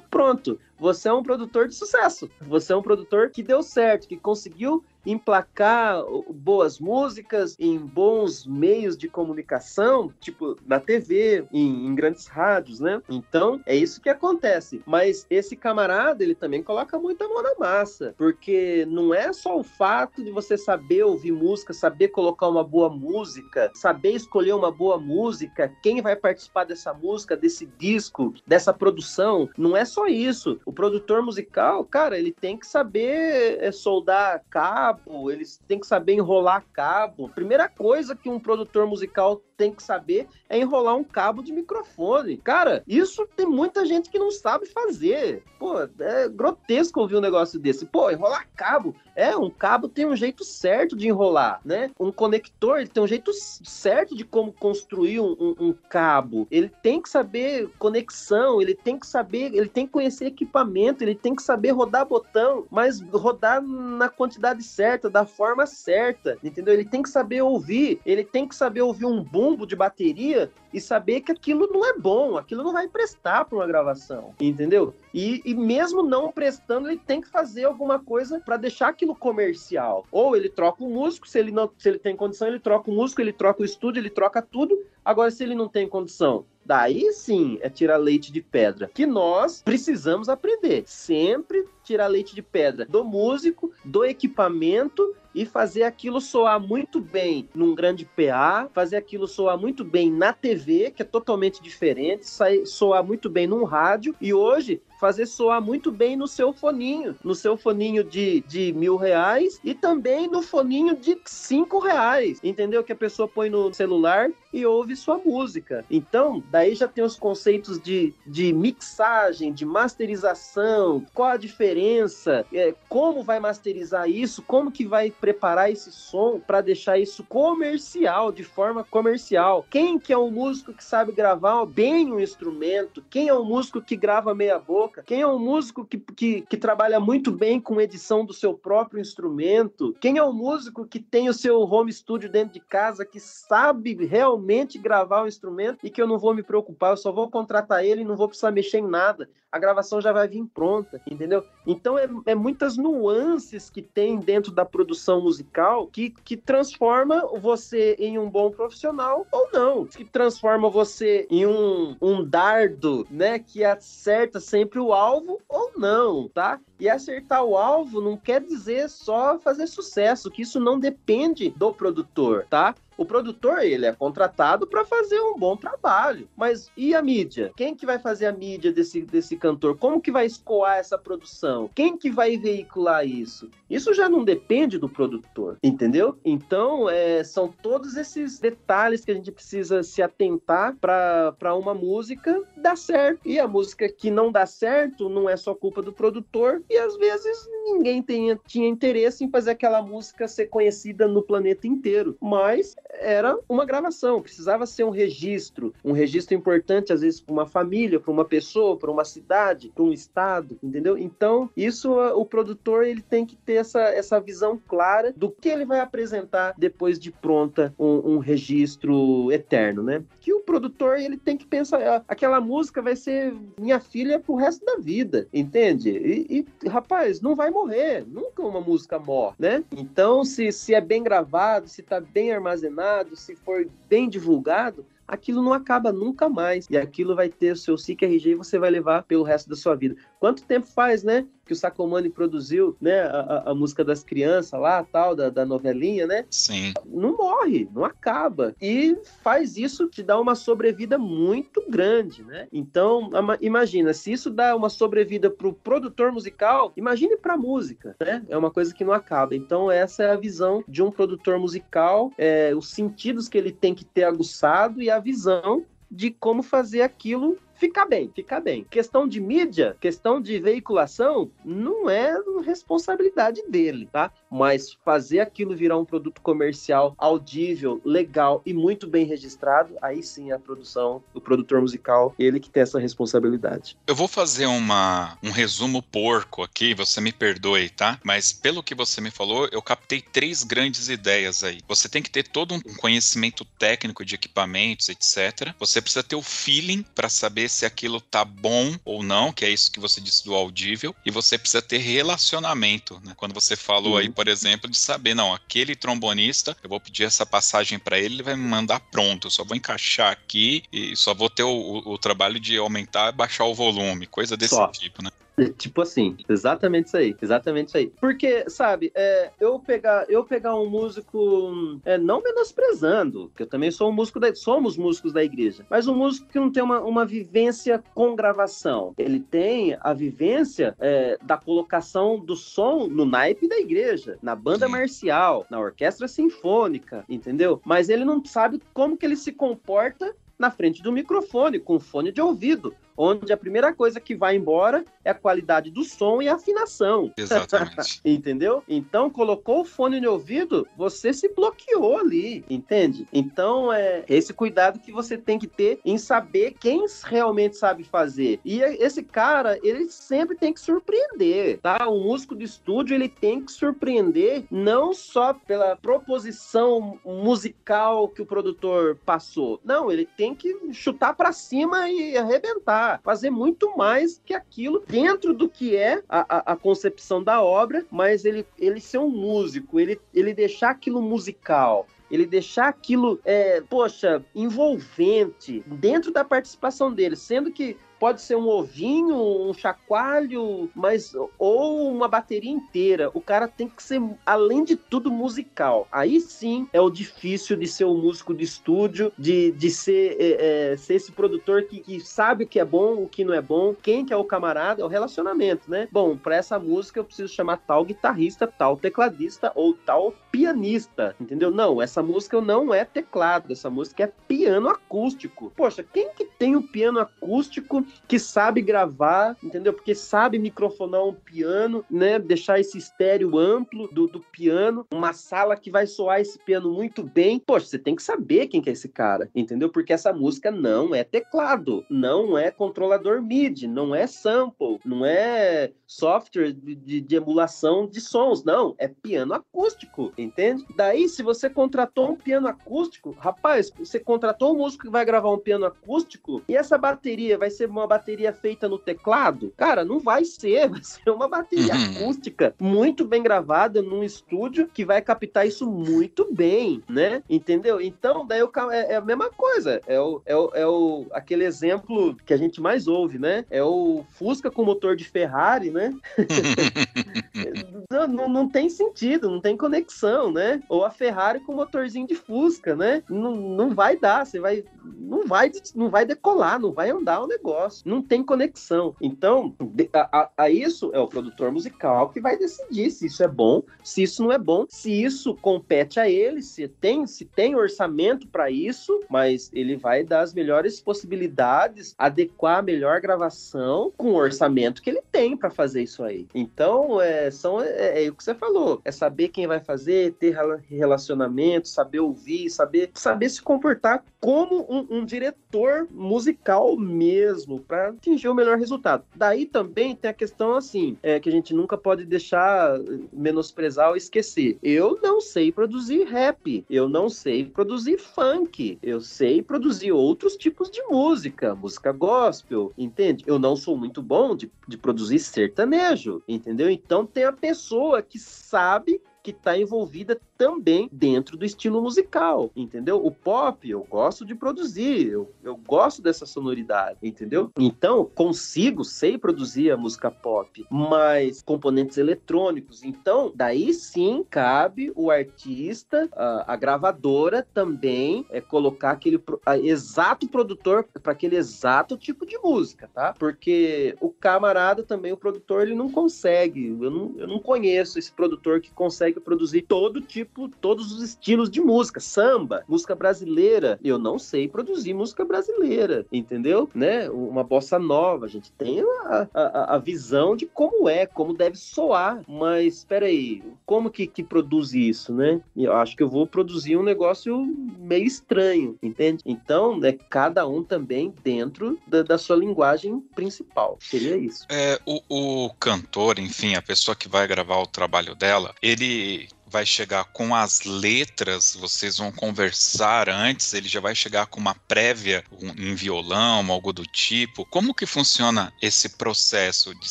pronto, você é um produtor de sucesso. Você é um produtor que deu certo, que conseguiu emplacar boas músicas em bons meios de comunicação, tipo na TV, em, em, grandes rádios, né? Então é isso que acontece. Mas esse camarada ele também coloca muita mão na massa, porque não é só o fato de você saber ouvir música, saber colocar uma boa música, saber escolher uma boa música, quem vai participar dessa música, desse disco, dessa produção. Não é só isso. O produtor musical, cara, ele tem que saber é, soldar cabo eles têm que saber enrolar cabo. Primeira coisa que um produtor musical tem que saber é enrolar um cabo de microfone. Cara, isso tem muita gente que não sabe fazer. Pô, é grotesco ouvir um negócio desse. Pô, enrolar cabo. É, um cabo tem um jeito certo de enrolar, né? Um conector ele tem um jeito certo de como construir um, um, um cabo. Ele tem que saber conexão, ele tem que saber, ele tem que conhecer equipamento, ele tem que saber rodar botão, mas rodar na quantidade certa, da forma certa, entendeu? Ele tem que saber ouvir, ele tem que saber ouvir um bumbo de bateria e saber que aquilo não é bom, aquilo não vai prestar para uma gravação, entendeu? E, e, mesmo não prestando, ele tem que fazer alguma coisa para deixar aquilo comercial. Ou ele troca o músico, se ele não, se ele tem condição, ele troca o músico, ele troca o estúdio, ele troca tudo. Agora, se ele não tem condição, daí sim é tirar leite de pedra. Que nós precisamos aprender. Sempre tirar leite de pedra do músico, do equipamento e fazer aquilo soar muito bem num grande PA, fazer aquilo soar muito bem na TV, que é totalmente diferente, soar muito bem num rádio. E hoje fazer soar muito bem no seu foninho, no seu foninho de, de mil reais e também no foninho de cinco reais, entendeu? Que a pessoa põe no celular e ouve sua música. Então, daí já tem os conceitos de, de mixagem, de masterização, qual a diferença, é, como vai masterizar isso, como que vai preparar esse som para deixar isso comercial, de forma comercial. Quem que é um músico que sabe gravar bem um instrumento? Quem é um músico que grava meia boca? Quem é um músico que, que, que trabalha muito bem com edição do seu próprio instrumento? Quem é um músico que tem o seu home studio dentro de casa, que sabe realmente gravar o instrumento e que eu não vou me preocupar, eu só vou contratar ele e não vou precisar mexer em nada a gravação já vai vir pronta, entendeu? Então é, é muitas nuances que tem dentro da produção musical que, que transforma você em um bom profissional ou não, que transforma você em um, um dardo, né, que acerta sempre o alvo ou não, tá? E acertar o alvo não quer dizer só fazer sucesso, que isso não depende do produtor, tá? O produtor, ele é contratado para fazer um bom trabalho. Mas e a mídia? Quem que vai fazer a mídia desse, desse cantor? Como que vai escoar essa produção? Quem que vai veicular isso? Isso já não depende do produtor, entendeu? Então, é, são todos esses detalhes que a gente precisa se atentar para uma música dar certo. E a música que não dá certo não é só culpa do produtor, e às vezes ninguém tenha, tinha interesse em fazer aquela música ser conhecida no planeta inteiro. Mas era uma gravação, precisava ser um registro, um registro importante, às vezes, para uma família, para uma pessoa, para uma cidade, para um estado, entendeu? Então, isso o produtor ele tem que ter essa, essa visão clara do que ele vai apresentar depois de pronta um, um registro eterno, né? Que o produtor ele tem que pensar, ah, aquela música vai ser minha filha pro resto da vida, entende? E, e rapaz, não vai morrer, nunca uma música morre, né? Então, se, se é bem gravado, se tá bem armazenado, se for bem divulgado, aquilo não acaba nunca mais. E aquilo vai ter o seu SIC RG e você vai levar pelo resto da sua vida. Quanto tempo faz, né? Que o Sacomani produziu, né? A, a, música das crianças lá, tal, da, da novelinha, né? Sim. Não morre, não acaba. E faz isso te dá uma sobrevida muito grande, né? Então, imagina, se isso dá uma sobrevida pro produtor musical, imagine pra música, né? É uma coisa que não acaba. Então, essa é a visão de um produtor musical, é, os sentidos que ele tem que ter aguçado e a visão de como fazer aquilo ficar bem, ficar bem. Questão de mídia, questão de veiculação, não é responsabilidade dele, tá? Mas fazer aquilo virar um produto comercial audível, legal e muito bem registrado, aí sim a produção, o produtor musical, ele que tem essa responsabilidade. Eu vou fazer uma, um resumo porco aqui, você me perdoe, tá? Mas pelo que você me falou, eu captei três grandes ideias aí. Você tem que ter todo um conhecimento técnico de equipamentos, etc. Você precisa ter o feeling para saber saber se aquilo tá bom ou não, que é isso que você disse do audível, e você precisa ter relacionamento, né? Quando você falou uhum. aí, por exemplo, de saber, não, aquele trombonista, eu vou pedir essa passagem para ele, ele vai me mandar pronto, eu só vou encaixar aqui e só vou ter o, o, o trabalho de aumentar e baixar o volume, coisa desse só. tipo, né? Tipo assim, exatamente isso aí, exatamente isso aí. Porque, sabe, é, eu pegar eu pegar um músico, é, não menosprezando, que eu também sou um músico, da, somos músicos da igreja, mas um músico que não tem uma, uma vivência com gravação. Ele tem a vivência é, da colocação do som no naipe da igreja, na banda marcial, na orquestra sinfônica, entendeu? Mas ele não sabe como que ele se comporta na frente do microfone, com fone de ouvido onde a primeira coisa que vai embora é a qualidade do som e a afinação. Exatamente. entendeu? Então, colocou o fone no ouvido, você se bloqueou ali, entende? Então, é esse cuidado que você tem que ter em saber quem realmente sabe fazer. E esse cara, ele sempre tem que surpreender, tá? O músico de estúdio, ele tem que surpreender não só pela proposição musical que o produtor passou. Não, ele tem que chutar para cima e arrebentar fazer muito mais que aquilo dentro do que é a, a, a concepção da obra, mas ele, ele ser um músico, ele, ele deixar aquilo musical, ele deixar aquilo, é, poxa, envolvente dentro da participação dele, sendo que pode ser um ovinho, um chacoalho, mas ou uma bateria inteira. O cara tem que ser, além de tudo, musical. Aí sim é o difícil de ser um músico de estúdio, de, de ser, é, é, ser esse produtor que, que sabe o que é bom, o que não é bom, quem que é o camarada, é o relacionamento, né? Bom, para essa música eu preciso chamar tal guitarrista, tal tecladista ou tal pianista, entendeu? Não, essa música não é teclado, essa música é piano acústico. Poxa, quem que tem o um piano acústico que sabe gravar, entendeu? Porque sabe microfonar um piano, né? Deixar esse estéreo amplo do, do piano, uma sala que vai soar esse piano muito bem. Poxa, você tem que saber quem que é esse cara, entendeu? Porque essa música não é teclado, não é controlador MIDI, não é sample, não é software de, de, de emulação de sons, não, é piano acústico, entende? Daí, se você contratou um piano acústico, rapaz, você contratou um músico que vai gravar um piano acústico e essa bateria vai ser uma bateria feita no teclado? Cara, não vai ser. Vai ser uma bateria uhum. acústica muito bem gravada num estúdio que vai captar isso muito bem, né? Entendeu? Então, daí o, é, é a mesma coisa. É, o, é, o, é o, aquele exemplo que a gente mais ouve, né? É o Fusca com motor de Ferrari, né? não, não, não, tem sentido, não tem conexão, né? Ou a Ferrari com motorzinho de Fusca, né? Não, não vai dar, você vai. Não vai, não vai decolar, não vai andar o negócio negócio, não tem conexão. Então, a, a, a, isso é o produtor musical que vai decidir se isso é bom, se isso não é bom, se isso compete a ele, se tem, se tem orçamento para isso, mas ele vai dar as melhores possibilidades, adequar a melhor gravação com o orçamento que ele tem para fazer isso aí. Então, é, são, é, é, o que você falou, é saber quem vai fazer, ter relacionamento, saber ouvir, saber, saber se comportar como um, um diretor musical mesmo, para atingir o melhor resultado. Daí também tem a questão assim, é, que a gente nunca pode deixar menosprezar ou esquecer. Eu não sei produzir rap, eu não sei produzir funk, eu sei produzir outros tipos de música, música gospel, entende? Eu não sou muito bom de, de produzir sertanejo, entendeu? Então tem a pessoa que sabe que está envolvida também dentro do estilo musical, entendeu? O pop eu gosto de produzir, eu, eu gosto dessa sonoridade, entendeu? Então, consigo, sei produzir a música pop, mas componentes eletrônicos. Então, daí sim cabe o artista, a, a gravadora também é colocar aquele a, exato produtor para aquele exato tipo de música, tá? Porque o camarada também, o produtor, ele não consegue. Eu não, eu não conheço esse produtor que consegue produzir todo tipo tipo todos os estilos de música, samba, música brasileira. Eu não sei produzir música brasileira, entendeu? Né? Uma bossa nova, a gente tem a, a, a visão de como é, como deve soar, mas espera aí, como que, que produz isso, né? Eu acho que eu vou produzir um negócio meio estranho, entende? Então, né, cada um também dentro da, da sua linguagem principal. Seria isso. É, o, o cantor, enfim, a pessoa que vai gravar o trabalho dela, ele vai chegar com as letras, vocês vão conversar antes, ele já vai chegar com uma prévia um, em violão, algo do tipo. Como que funciona esse processo de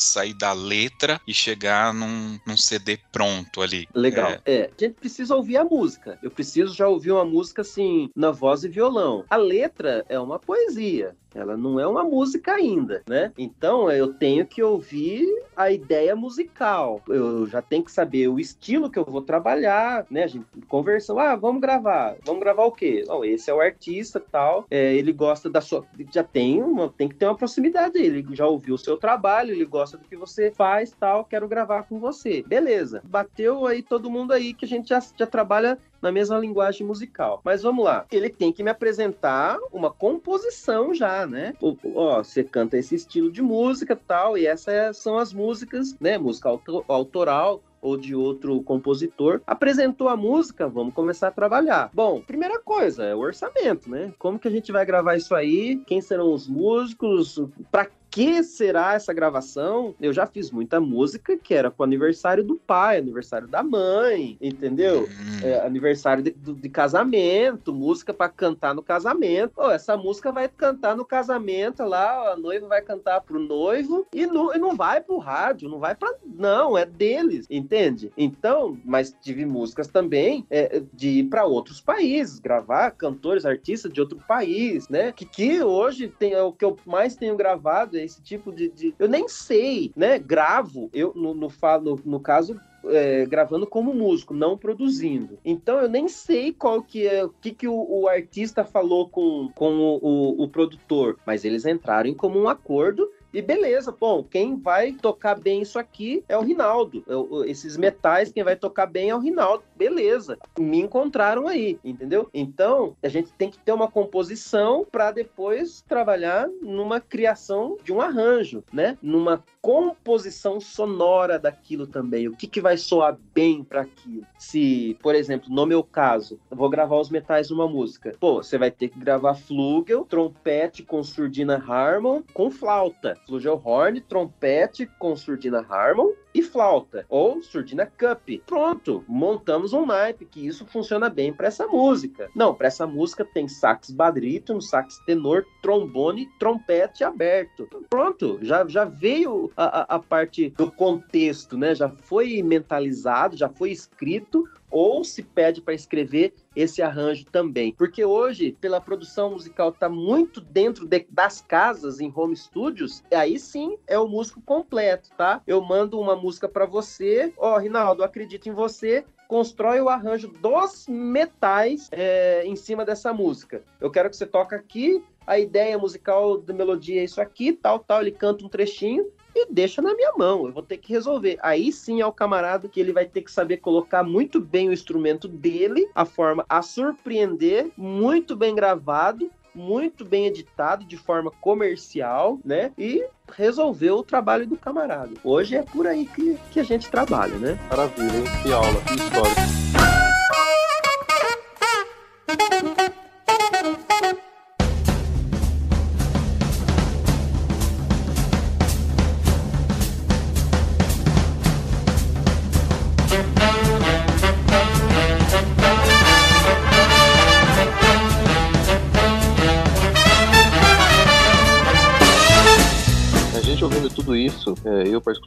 sair da letra e chegar num, num CD pronto ali? Legal. É... é, a gente precisa ouvir a música. Eu preciso já ouvir uma música assim, na voz e violão. A letra é uma poesia. Ela não é uma música ainda, né? Então eu tenho que ouvir a ideia musical. Eu já tenho que saber o estilo que eu vou trabalhar, né? A gente conversando, ah, vamos gravar. Vamos gravar o quê? Não, esse é o artista tal. É, ele gosta da sua. Já tem uma, tem que ter uma proximidade. Ele já ouviu o seu trabalho, ele gosta do que você faz tal. Quero gravar com você. Beleza. Bateu aí todo mundo aí que a gente já, já trabalha na mesma linguagem musical. Mas vamos lá, ele tem que me apresentar uma composição já, né? Ó, você canta esse estilo de música tal, e essas são as músicas, né? Música autoral, ou de outro compositor, apresentou a música, vamos começar a trabalhar. Bom, primeira coisa é o orçamento, né? Como que a gente vai gravar isso aí? Quem serão os músicos? Para que será essa gravação? Eu já fiz muita música que era pro aniversário do pai, aniversário da mãe, entendeu? Hum. É, aniversário de, de, casamento, música para cantar no casamento. Oh, essa música vai cantar no casamento lá, a noiva vai cantar pro noivo e não, e não vai pro rádio, não vai para Não, é deles, entende? Então, mas tive músicas também é, de ir para outros países, gravar cantores, artistas de outro país, né? Que, que hoje tem, é o que eu mais tenho gravado esse tipo de, de, Eu nem sei, né? Gravo, eu no, no, no, no caso, é, gravando como músico, não produzindo. Então eu nem sei qual que é o que, que o, o artista falou com, com o, o, o, produtor, mas eles entraram em comum acordo e beleza, bom, quem vai tocar bem isso aqui é o Rinaldo. Eu, esses metais, quem vai tocar bem é o Rinaldo. Beleza, me encontraram aí, entendeu? Então, a gente tem que ter uma composição para depois trabalhar numa criação de um arranjo, né? Numa composição sonora daquilo também. O que, que vai soar bem para aquilo? Se, por exemplo, no meu caso, eu vou gravar os metais numa música. Pô, você vai ter que gravar flugel, trompete com surdina Harmon com flauta flugelhorn, trompete com surdina Harmon e flauta, ou surdina cup. Pronto, montamos um naipe, que isso funciona bem para essa música. Não, para essa música tem sax barítono, sax tenor, trombone, trompete aberto. Pronto, já, já veio a, a, a parte do contexto, né? Já foi mentalizado, já foi escrito ou se pede para escrever esse arranjo também. Porque hoje, pela produção musical tá muito dentro de, das casas em home studios, aí sim é o músico completo, tá? Eu mando uma música para você, ó, oh, Rinaldo, acredito em você, constrói o arranjo dos metais é, em cima dessa música. Eu quero que você toque aqui, a ideia musical da melodia é isso aqui, tal, tal, ele canta um trechinho, deixa na minha mão. Eu vou ter que resolver. Aí sim é o camarada que ele vai ter que saber colocar muito bem o instrumento dele, a forma a surpreender, muito bem gravado, muito bem editado de forma comercial, né? E resolveu o trabalho do camarada. Hoje é por aí que, que a gente trabalha, né? Maravilha, hein? Que aula, que história.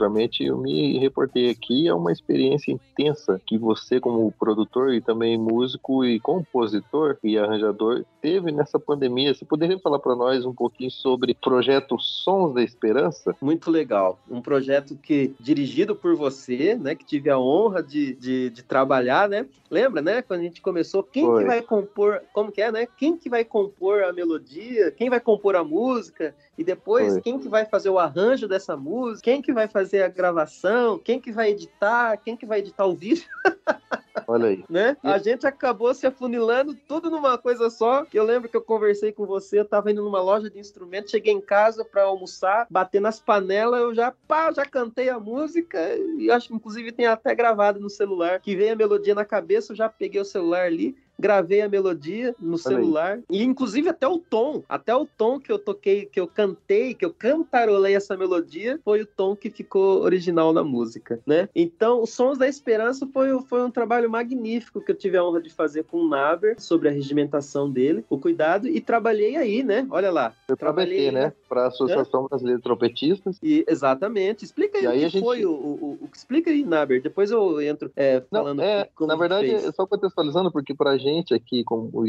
Particularmente, eu me reportei aqui. É uma experiência intensa que você, como produtor e também músico e compositor e arranjador, teve nessa pandemia. Você poderia falar para nós um pouquinho sobre o projeto Sons da Esperança? Muito legal. Um projeto que, dirigido por você, né, que tive a honra de, de, de trabalhar, né? Lembra, né, quando a gente começou, quem Foi. que vai compor, como que é, né? Quem que vai compor a melodia? Quem vai compor a música? E depois, Foi. quem que vai fazer o arranjo dessa música? Quem que vai fazer a gravação? Quem que vai editar? Quem que vai editar o vídeo? Olha aí. Né? A gente acabou se afunilando tudo numa coisa só. Eu lembro que eu conversei com você, eu tava indo numa loja de instrumentos, cheguei em casa para almoçar, bater nas panelas, eu já, pá, já cantei a música e acho que inclusive tem até gravado no celular, que veio a melodia na cabeça, eu já peguei o celular ali, gravei a melodia no celular e inclusive até o tom, até o tom que eu toquei, que eu cantei, que eu cantarolei essa melodia, foi o tom que ficou original na música, né? Então, os Sons da Esperança foi, foi um trabalho magnífico que eu tive a honra de fazer com o Naber sobre a regimentação dele, o cuidado, e trabalhei aí, né? Olha lá. Eu trabalhei, né? Para a Associação Brasileira de Trompetistas. E, exatamente. Explica aí, aí o que gente... foi o, o, o, Explica aí, Naber. Depois eu entro é, falando. Não, é, na verdade, fez. só contextualizando, porque para gente aqui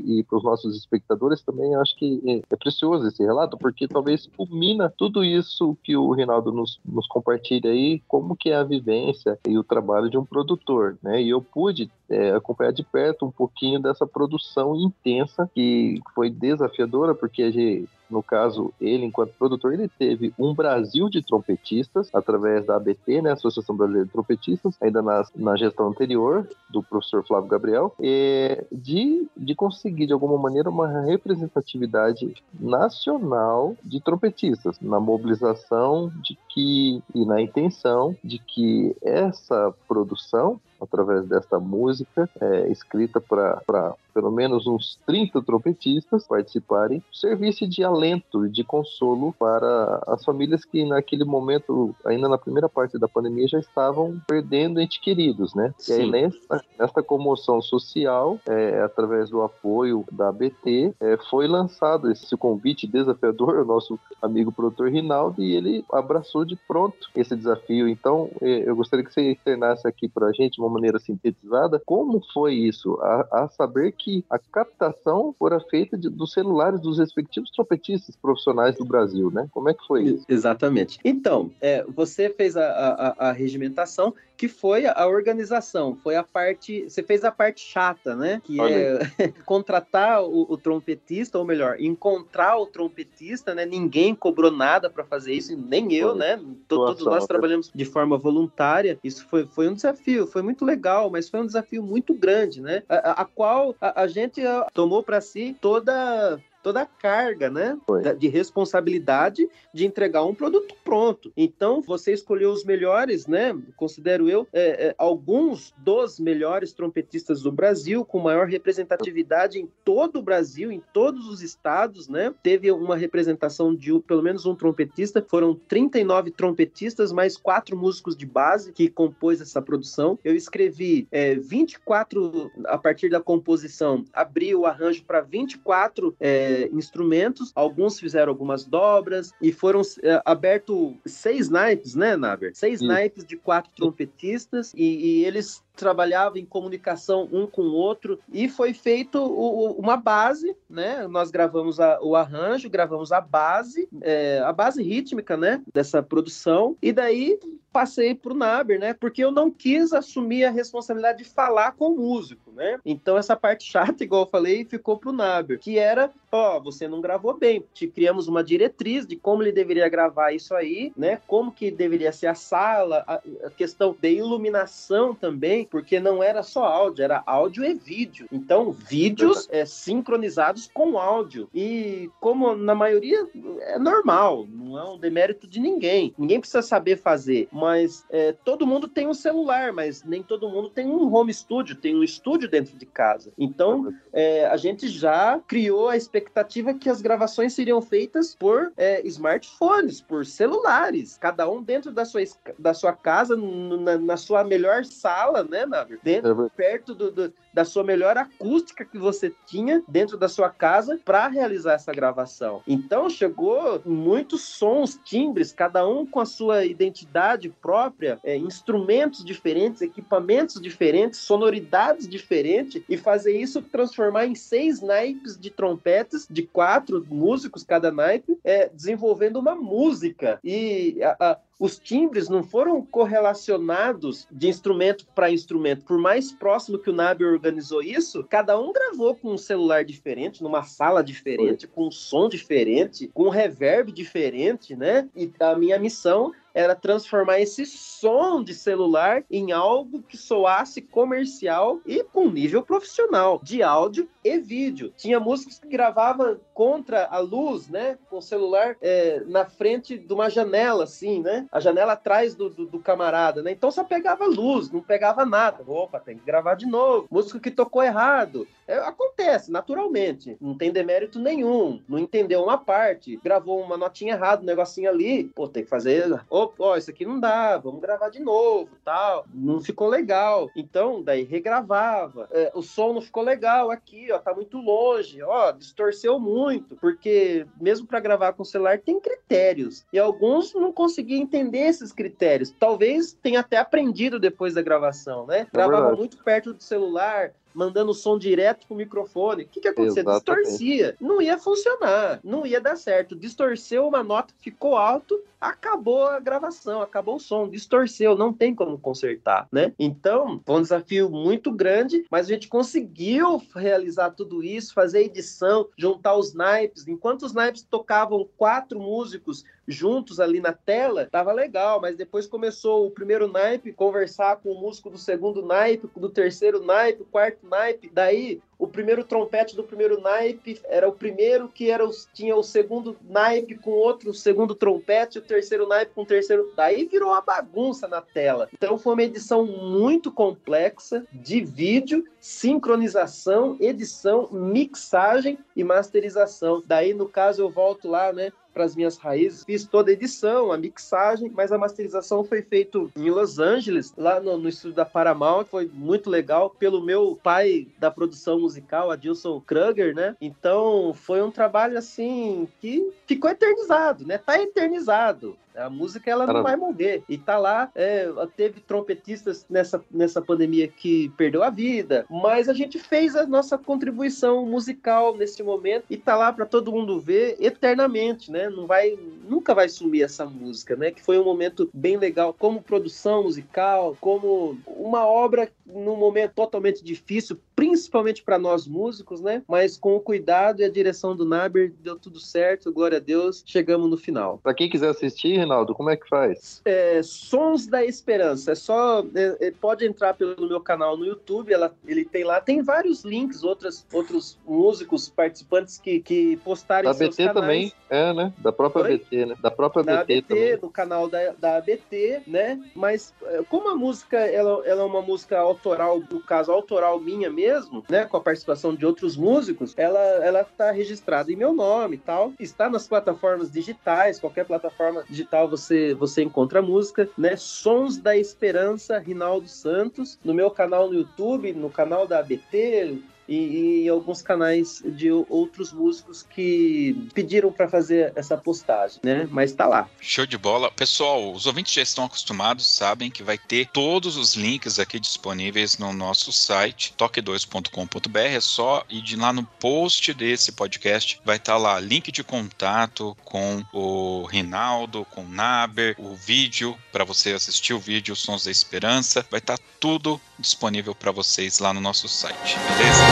e para os nossos espectadores também acho que é, é, precioso esse relato, porque talvez culmina tudo isso que o Rinaldo nos, nos compartilha aí, como que é a vivência e o trabalho de um produtor, né? E eu pude é, acompanhar de perto um pouquinho dessa produção intensa que foi desafiadora, porque a gente no caso, ele, enquanto produtor, ele teve um Brasil de trompetistas, através da ABT, né, Associação Brasileira de Trompetistas, ainda na, na gestão anterior, do professor Flávio Gabriel, é, de, de conseguir, de alguma maneira, uma representatividade nacional de trompetistas, na mobilização de que, e na intenção de que essa produção através desta música, é, escrita para pelo menos uns 30 trompetistas participarem, servisse de alento e de consolo para as famílias que naquele momento, ainda na primeira parte da pandemia, já estavam perdendo entes queridos, né? Sim. E aí nessa, nessa comoção social, é, através do apoio da ABT, é, foi lançado esse convite desafiador ao nosso amigo produtor Rinaldo e ele abraçou de pronto esse desafio. Então, é, eu gostaria que você externasse aqui para a gente uma maneira sintetizada, como foi isso? A, a saber que a captação fora feita de, dos celulares dos respectivos trompetistas profissionais do Brasil, né? Como é que foi isso? Exatamente. Então, é, você fez a, a, a regimentação que foi a organização, foi a parte, você fez a parte chata, né? Que Olha. é contratar o, o, trompetista, ou melhor, encontrar o trompetista, né? Ninguém cobrou nada para fazer isso, nem eu, foi. né? Todos nós trabalhamos de forma voluntária. Isso foi, foi um desafio, foi muito legal, mas foi um desafio muito grande, né? A, a qual a, a gente tomou para si toda toda a carga, né, Foi. de responsabilidade de entregar um produto pronto. Então, você escolheu os melhores, né, considero eu, é, é, alguns dos melhores trompetistas do Brasil, com maior representatividade em todo o Brasil, em todos os estados, né, teve uma representação de pelo menos um trompetista, foram 39 trompetistas, mais quatro músicos de base que compôs essa produção. Eu escrevi é, 24, a partir da composição, abri o arranjo para 24 é, instrumentos, alguns fizeram algumas dobras e foram é, aberto seis naipes, né, Naber? Seis Sim. naipes de quatro trompetistas e, e eles trabalhavam em comunicação um com o outro e foi feito o, o, uma base, né? Nós gravamos a, o arranjo, gravamos a base, é, a base rítmica, né? Dessa produção e daí passei para o Naber, né? Porque eu não quis assumir a responsabilidade de falar com o músico, né? Então essa parte chata, igual eu falei, ficou para o Naber, que era, ó, você não gravou bem. Te criamos uma diretriz de como ele deveria gravar isso aí, né? Como que deveria ser a sala, a, a questão de iluminação também, porque não era só áudio, era áudio e vídeo. Então vídeos é, sincronizados com áudio e como na maioria é normal, não é um demérito de ninguém. Ninguém precisa saber fazer mas é, todo mundo tem um celular, mas nem todo mundo tem um home studio, tem um estúdio dentro de casa. Então, é, a gente já criou a expectativa que as gravações seriam feitas por é, smartphones, por celulares, cada um dentro da sua, da sua casa, na, na sua melhor sala, né? Dentro, é perto do, do, da sua melhor acústica que você tinha dentro da sua casa para realizar essa gravação. Então, chegou muitos sons, timbres, cada um com a sua identidade própria, é, instrumentos diferentes, equipamentos diferentes, sonoridades diferentes, e fazer isso transformar em seis naipes de trompetes, de quatro músicos cada naipe, é, desenvolvendo uma música. E a, a os timbres não foram correlacionados de instrumento para instrumento. Por mais próximo que o Nabi organizou isso, cada um gravou com um celular diferente, numa sala diferente, com um som diferente, com um reverb diferente, né? E a minha missão era transformar esse som de celular em algo que soasse comercial e com nível profissional de áudio e vídeo. Tinha músicos que gravavam contra a luz, né, com o celular é, na frente de uma janela, assim, né, a janela atrás do, do, do, camarada, né, então só pegava luz, não pegava nada. Opa, tem que gravar de novo. Músico que tocou errado. É, acontece, naturalmente. Não tem demérito nenhum. Não entendeu uma parte, gravou uma notinha errada, um negocinho ali, pô, tem que fazer. Ô, ó, oh, isso aqui não dá, vamos gravar de novo, tal. Não ficou legal. Então, daí regravava. É, o som não ficou legal aqui, ó, tá muito longe, ó, distorceu muito, porque mesmo para gravar com o celular tem critérios. E alguns não conseguiam entender esses critérios. Talvez tenha até aprendido depois da gravação, né? É Gravava muito perto do celular, mandando o som direto pro microfone. O que, que acontecia? Exatamente. Distorcia. Não ia funcionar, não ia dar certo. Distorceu uma nota, ficou alto, acabou a gravação, acabou o som, distorceu, não tem como consertar, né? Então, foi um desafio muito grande, mas a gente conseguiu realizar tudo isso, fazer edição, juntar os naipes. Enquanto os naipes tocavam quatro músicos juntos ali na tela, tava legal, mas depois começou o primeiro naipe conversar com o músico do segundo naipe, do terceiro naipe, quarto naipe, daí o primeiro trompete do primeiro naipe era o primeiro que era os, tinha o segundo naipe com outro segundo trompete, o terceiro naipe com o terceiro. Daí virou uma bagunça na tela. Então foi uma edição muito complexa de vídeo, sincronização, edição, mixagem e masterização. Daí, no caso, eu volto lá, né? para as minhas raízes. Fiz toda a edição, a mixagem, mas a masterização foi feita em Los Angeles, lá no, no estúdio da Paramount. Foi muito legal pelo meu pai da produção musical, Adilson Kruger, né? Então foi um trabalho assim que ficou eternizado, né? Tá eternizado. A música ela não vai morrer. E tá lá, é, teve trompetistas nessa, nessa pandemia que perdeu a vida, mas a gente fez a nossa contribuição musical nesse momento e tá lá para todo mundo ver eternamente, né? Não vai, nunca vai sumir essa música, né? Que foi um momento bem legal como produção musical, como uma obra num momento totalmente difícil, principalmente para nós músicos, né? Mas com o cuidado e a direção do Naber deu tudo certo, glória a Deus, chegamos no final. Para quem quiser assistir, Reinaldo, como é que faz? É, Sons da Esperança, é só é, é, pode entrar pelo meu canal no YouTube, ela, ele tem lá, tem vários links, outras, outros músicos participantes que, que postaram da seus ABT também, é, né? Da própria Oi? ABT, né? Da própria da ABT, ABT também. no canal da, da ABT, né? Mas é, como a música ela, ela é uma música autoral, no caso autoral minha mesmo, né, com a participação de outros músicos, ela ela tá registrada em meu nome e tal, está nas plataformas digitais, qualquer plataforma você você encontra a música, né? Sons da Esperança, Rinaldo Santos, no meu canal no YouTube, no canal da ABT, e, e alguns canais de outros músicos que pediram para fazer essa postagem, né? Mas tá lá. Show de bola. Pessoal, os ouvintes já estão acostumados, sabem que vai ter todos os links aqui disponíveis no nosso site, toque2.com.br. É só ir de lá no post desse podcast, vai estar tá lá link de contato com o Rinaldo, com o Naber, o vídeo para você assistir o vídeo Sons da Esperança. Vai estar tá tudo disponível para vocês lá no nosso site, beleza?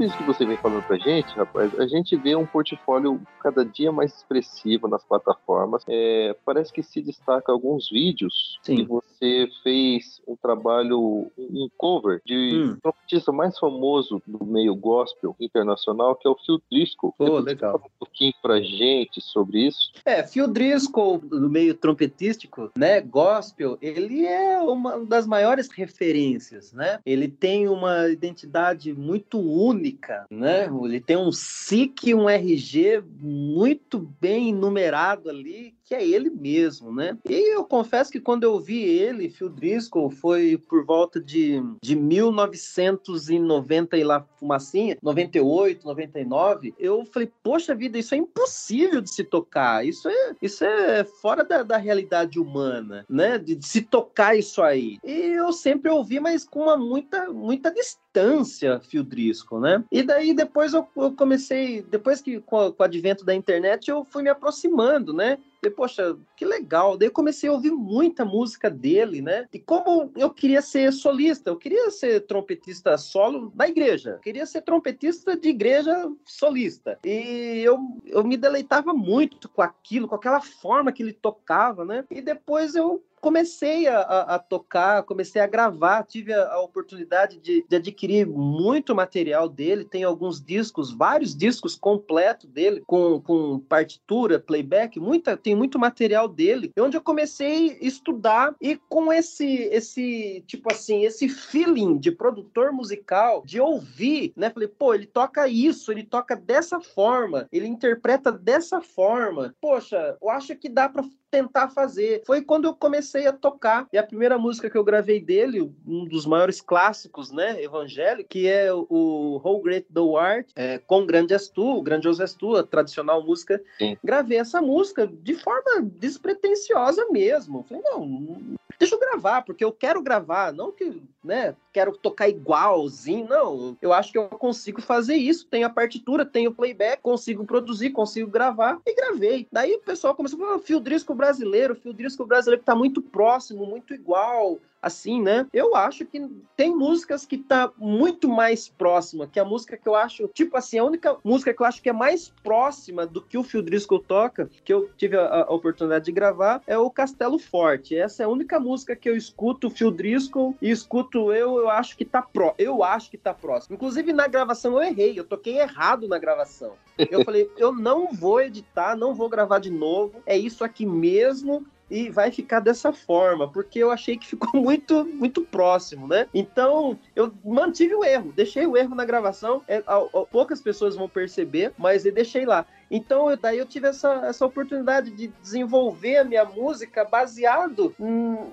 tudo isso que você vem falando pra gente, rapaz, a gente vê um portfólio cada dia mais expressivo nas plataformas. É, parece que se destaca alguns vídeos Sim. que você fez um trabalho, um cover de hum. um artista mais famoso do meio gospel internacional, que é o Phil Driscoll. Pô, oh, legal. Fala um pouquinho pra gente sobre isso. É, Phil Driscoll, do meio trompetístico, né, gospel, ele é uma das maiores referências, né? Ele tem uma identidade muito única, né? Ele tem um SIC e um RG muito bem numerado ali, que é ele mesmo, né? E eu confesso que quando eu vi ele, Phil Driscoll, foi por volta de, de 1990 e lá, fumacinha, 98, 99, eu falei, poxa vida, isso é impossível de se tocar, isso é, isso é fora da, da realidade humana, né? De, de se tocar isso aí. E eu sempre ouvi, mas com uma muita, muita distância, Phil Driscoll, né? E daí depois eu, eu comecei, depois que com, com o advento da internet, eu fui me aproximando, né? E, poxa, que legal. Daí eu comecei a ouvir muita música dele, né? E como eu queria ser solista, eu queria ser trompetista solo da igreja. Eu queria ser trompetista de igreja solista. E eu, eu me deleitava muito com aquilo, com aquela forma que ele tocava, né? E depois eu comecei a, a, tocar, comecei a gravar, tive a, a oportunidade de, de, adquirir muito material dele, tem alguns discos, vários discos completos dele, com, com partitura, playback, muita, tem muito material dele, onde eu comecei a estudar e com esse, esse tipo assim, esse feeling de produtor musical, de ouvir, né? Falei, pô, ele toca isso, ele toca dessa forma, ele interpreta dessa forma. Poxa, eu acho que dá para tentar fazer. Foi quando eu comecei a tocar. E a primeira música que eu gravei dele, um dos maiores clássicos, né, evangélico, que é o How Great Thou Art, é, com Grande És Tu, Grandioso És Tu, a tradicional música. Sim. Gravei essa música de forma despretensiosa mesmo. Falei, não, deixa eu gravar, porque eu quero gravar, não que, né, quero tocar igualzinho, não. Eu acho que eu consigo fazer isso, tenho a partitura, tenho playback, consigo produzir, consigo gravar, e gravei. Daí o pessoal começou a falar, fio disco brasileiro, fio disco brasileiro que tá muito próximo, muito igual, assim, né? Eu acho que tem músicas que tá muito mais próxima, que a música que eu acho, tipo assim, a única música que eu acho que é mais próxima do que o Phil Driscoll toca, que eu tive a, a oportunidade de gravar, é o Castelo Forte. Essa é a única música que eu escuto o Phil Driscoll e escuto eu, eu acho que tá pró, eu acho que tá próximo. Inclusive na gravação eu errei, eu toquei errado na gravação. Eu falei, eu não vou editar, não vou gravar de novo, é isso aqui mesmo e vai ficar dessa forma, porque eu achei que ficou muito, muito próximo, né? Então, eu mantive o erro, deixei o erro na gravação, é, poucas pessoas vão perceber, mas eu deixei lá. Então, eu, daí eu tive essa, essa oportunidade de desenvolver a minha música baseado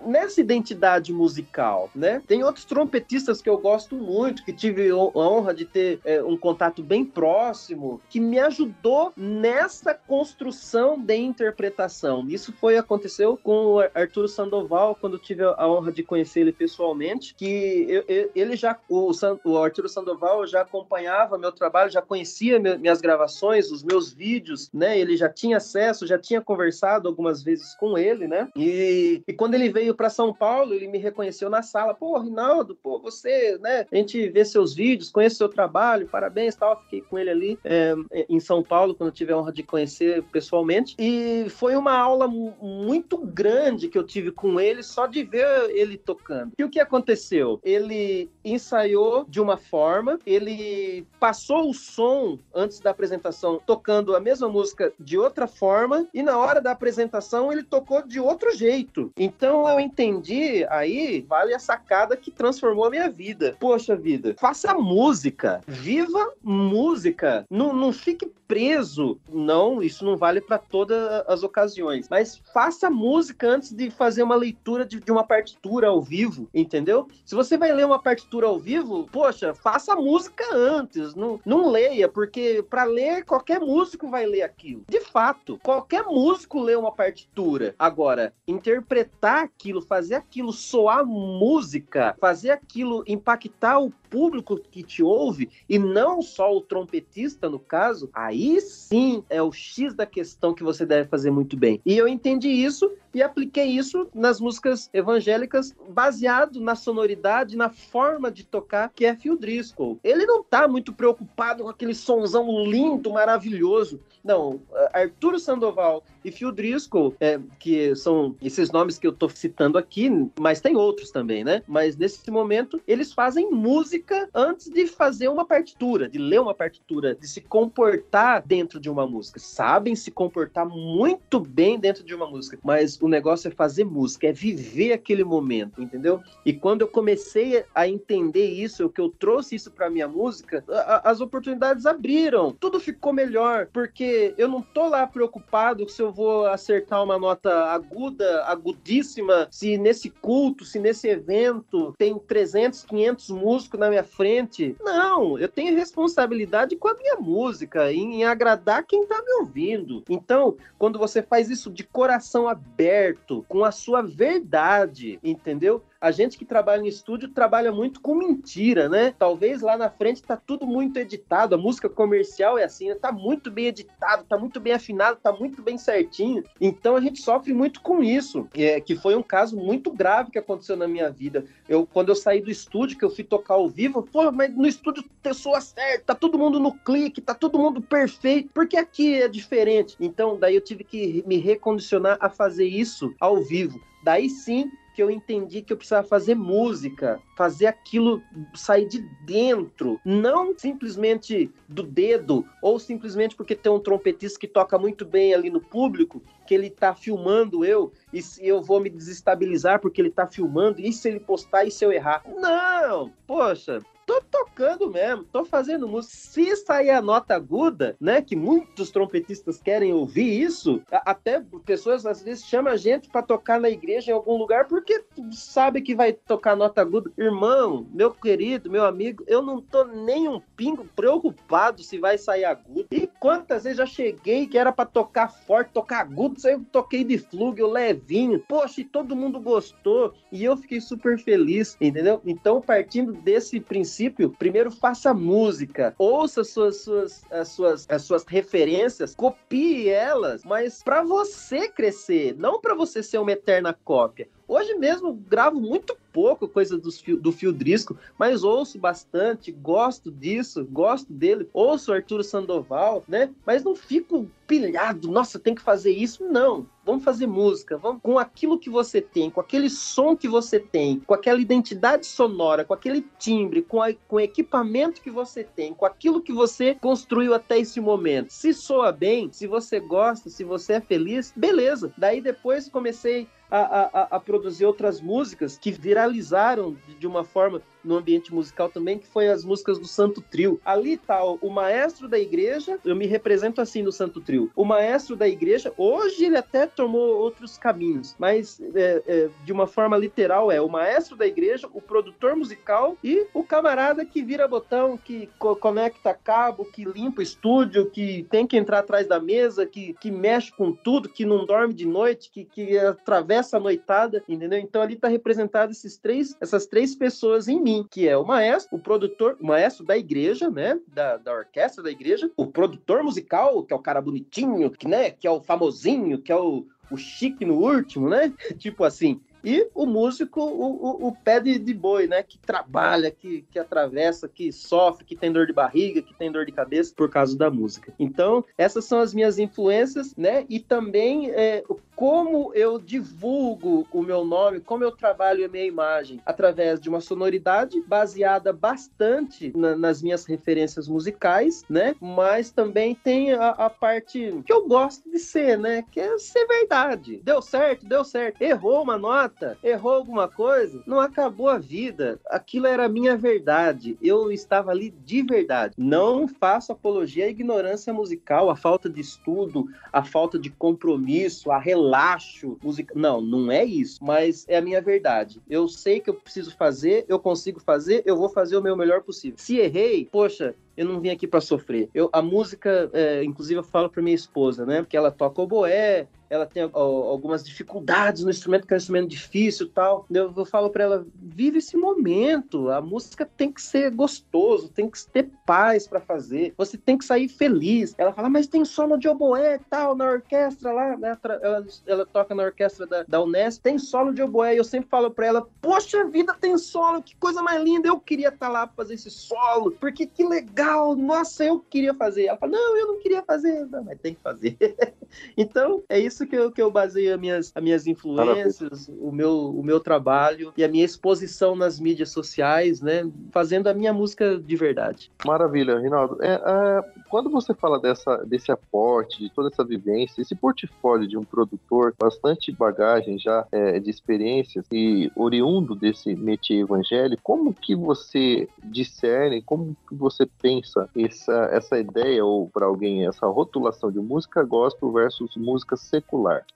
nessa identidade musical, né? Tem outros trompetistas que eu gosto muito, que tive a honra de ter é, um contato bem próximo, que me ajudou nessa construção de interpretação. Isso foi aconteceu com o Arturo Sandoval, quando tive a honra de conhecer ele pessoalmente, que eu, eu, ele já, o, o Arturo Sandoval já acompanhava meu trabalho, já conhecia minhas gravações, os meus vídeos, vídeos, né? Ele já tinha acesso, já tinha conversado algumas vezes com ele, né? E, e quando ele veio para São Paulo, ele me reconheceu na sala. Pô, Rinaldo, pô, você, né? A gente vê seus vídeos, conhece seu trabalho, parabéns, tal. Fiquei com ele ali é, em São Paulo quando tive a honra de conhecer pessoalmente. E foi uma aula muito grande que eu tive com ele só de ver ele tocando. E o que aconteceu? Ele ensaiou de uma forma, ele passou o som antes da apresentação tocando a mesma música de outra forma e na hora da apresentação ele tocou de outro jeito. Então eu entendi aí, vale a sacada que transformou a minha vida. Poxa vida, faça música, viva música, não, não fique preso. Não, isso não vale para todas as ocasiões. Mas faça música antes de fazer uma leitura de, de, uma partitura ao vivo, entendeu? Se você vai ler uma partitura ao vivo, poxa, faça música antes. Não, não leia, porque para ler, qualquer músico vai ler aquilo. De fato, qualquer músico lê uma partitura. Agora, interpretar aquilo, fazer aquilo soar música, fazer aquilo impactar o público que te ouve e não só o trompetista, no caso, aí sim é o X da questão que você deve fazer muito bem. E eu entendi isso e apliquei isso nas músicas evangélicas, baseado na sonoridade, na forma de tocar que é Phil Driscoll. Ele não tá muito preocupado com aquele sonzão lindo, maravilhoso. Não, Arturo Sandoval e Phil Driscoll, é, que são esses nomes que eu tô citando aqui, mas tem outros também, né? Mas nesse momento, eles fazem música antes de fazer uma partitura, de ler uma partitura, de se comportar dentro de uma música. Sabem se comportar muito bem dentro de uma música, mas o negócio é fazer música, é viver aquele momento, entendeu? E quando eu comecei a entender isso, o que eu trouxe isso para minha música, a, as oportunidades abriram, tudo ficou melhor, porque eu não tô lá preocupado se eu vou acertar uma nota aguda, agudíssima, se nesse culto, se nesse evento tem 300, 500 músicos na minha frente. Não, eu tenho responsabilidade com a minha música, em, em agradar quem tá me ouvindo. Então, quando você faz isso de coração aberto, com a sua verdade, entendeu? A gente que trabalha em estúdio trabalha muito com mentira, né? Talvez lá na frente tá tudo muito editado, a música comercial é assim, né? tá muito bem editado, tá muito bem afinado, tá muito bem certinho. Então a gente sofre muito com isso, é, que foi um caso muito grave que aconteceu na minha vida. Eu quando eu saí do estúdio, que eu fui tocar ao vivo, pô, mas no estúdio pessoa certa, tá todo mundo no clique, tá todo mundo perfeito, porque aqui é diferente. Então daí eu tive que me recondicionar a fazer isso ao vivo daí sim que eu entendi que eu precisava fazer música, fazer aquilo sair de dentro, não simplesmente do dedo, ou simplesmente porque tem um trompetista que toca muito bem ali no público, que ele tá filmando eu, e se eu vou me desestabilizar porque ele tá filmando, e se ele postar e se eu errar? Não! Poxa, tô tocando mesmo, tô fazendo música. Se sair a nota aguda, né, que muitos trompetistas querem ouvir isso, até pessoas às vezes chamam a gente para tocar na igreja em algum lugar porque sabe que vai tocar nota aguda. Irmão, meu querido, meu amigo, eu não tô nem um pingo preocupado se vai sair agudo. E quantas vezes já cheguei que era para tocar forte, tocar agudo, eu toquei de flúgio levinho. Poxa, e todo mundo gostou e eu fiquei super feliz, entendeu? Então, partindo desse princípio princípio, primeiro faça música, ouça suas, suas, as, suas, as suas referências, copie elas, mas para você crescer, não para você ser uma eterna cópia. Hoje mesmo gravo muito pouco coisa do fio, do fio Drisco, mas ouço bastante, gosto disso, gosto dele, ouço Arturo Sandoval, né? Mas não fico pilhado, nossa, tem que fazer isso, não. Vamos fazer música, vamos com aquilo que você tem, com aquele som que você tem, com aquela identidade sonora, com aquele timbre, com, a, com o equipamento que você tem, com aquilo que você construiu até esse momento. Se soa bem, se você gosta, se você é feliz, beleza. Daí depois comecei a, a, a, produzir outras músicas que viralizaram de uma forma no ambiente musical também, que foi as músicas do Santo Trio. Ali tá o maestro da igreja, eu me represento assim no Santo Trio. O maestro da igreja, hoje ele até tomou outros caminhos, mas é, é, de uma forma literal é o maestro da igreja, o produtor musical e o camarada que vira botão, que co conecta cabo, que limpa o estúdio, que tem que entrar atrás da mesa, que, que mexe com tudo, que não dorme de noite, que, que atravessa a noitada, entendeu? Então ali tá representado esses três, essas três pessoas em mim que é o maestro, o produtor, o maestro da igreja, né? Da, da orquestra da igreja, o produtor musical, que é o cara bonitinho, que, né? Que é o famosinho, que é o, o chique no último, né? tipo assim. E o músico, o, o, o pé de, de, boi, né? Que trabalha, que, que atravessa, que sofre, que tem dor de barriga, que tem dor de cabeça por causa da música. Então, essas são as minhas influências, né? E também é, como eu divulgo o meu nome, como eu trabalho a minha imagem através de uma sonoridade baseada bastante na, nas minhas referências musicais, né? Mas também tem a, a, parte que eu gosto de ser, né? Que é ser verdade. Deu certo, deu certo. Errou uma nota, errou alguma coisa, não acabou a vida. Aquilo era a minha verdade. Eu estava ali de verdade. Não faço apologia à ignorância musical, à falta de estudo, à falta de compromisso, relação relaxo, música. Não, não é isso, mas é a minha verdade. Eu sei que eu preciso fazer, eu consigo fazer, eu vou fazer o meu melhor possível. Se errei, poxa, eu não vim aqui para sofrer. Eu, a música, é, inclusive, eu falo para minha esposa, né? Porque ela toca oboé, ela tem algumas dificuldades no instrumento, que é um instrumento difícil tal. Eu, eu falo para ela, vive esse momento. A música tem que ser gostoso, tem que ter paz para fazer. Você tem que sair feliz. Ela fala, mas tem solo de oboé tal na orquestra lá. Né? Ela, ela toca na orquestra da, da Unesp, tem solo de oboé. E eu sempre falo para ela, poxa vida, tem solo, que coisa mais linda. Eu queria estar tá lá pra fazer esse solo, porque que legal legal, nossa, eu queria fazer. Ela fala, não, eu não queria fazer, não, mas tem que fazer. então, é isso que eu, que eu baseio as minhas, as minhas influências, o meu, o meu trabalho e a minha exposição nas mídias sociais, né? Fazendo a minha música de verdade. Maravilha, Rinaldo. É, é, quando você fala dessa, desse aporte, de toda essa vivência, esse portfólio de um produtor, bastante bagagem já é, de experiências e oriundo desse métier evangélico, como que você discerne, como que você pensa pensa essa, essa ideia, ou para alguém, essa rotulação de música gospel versus música secular?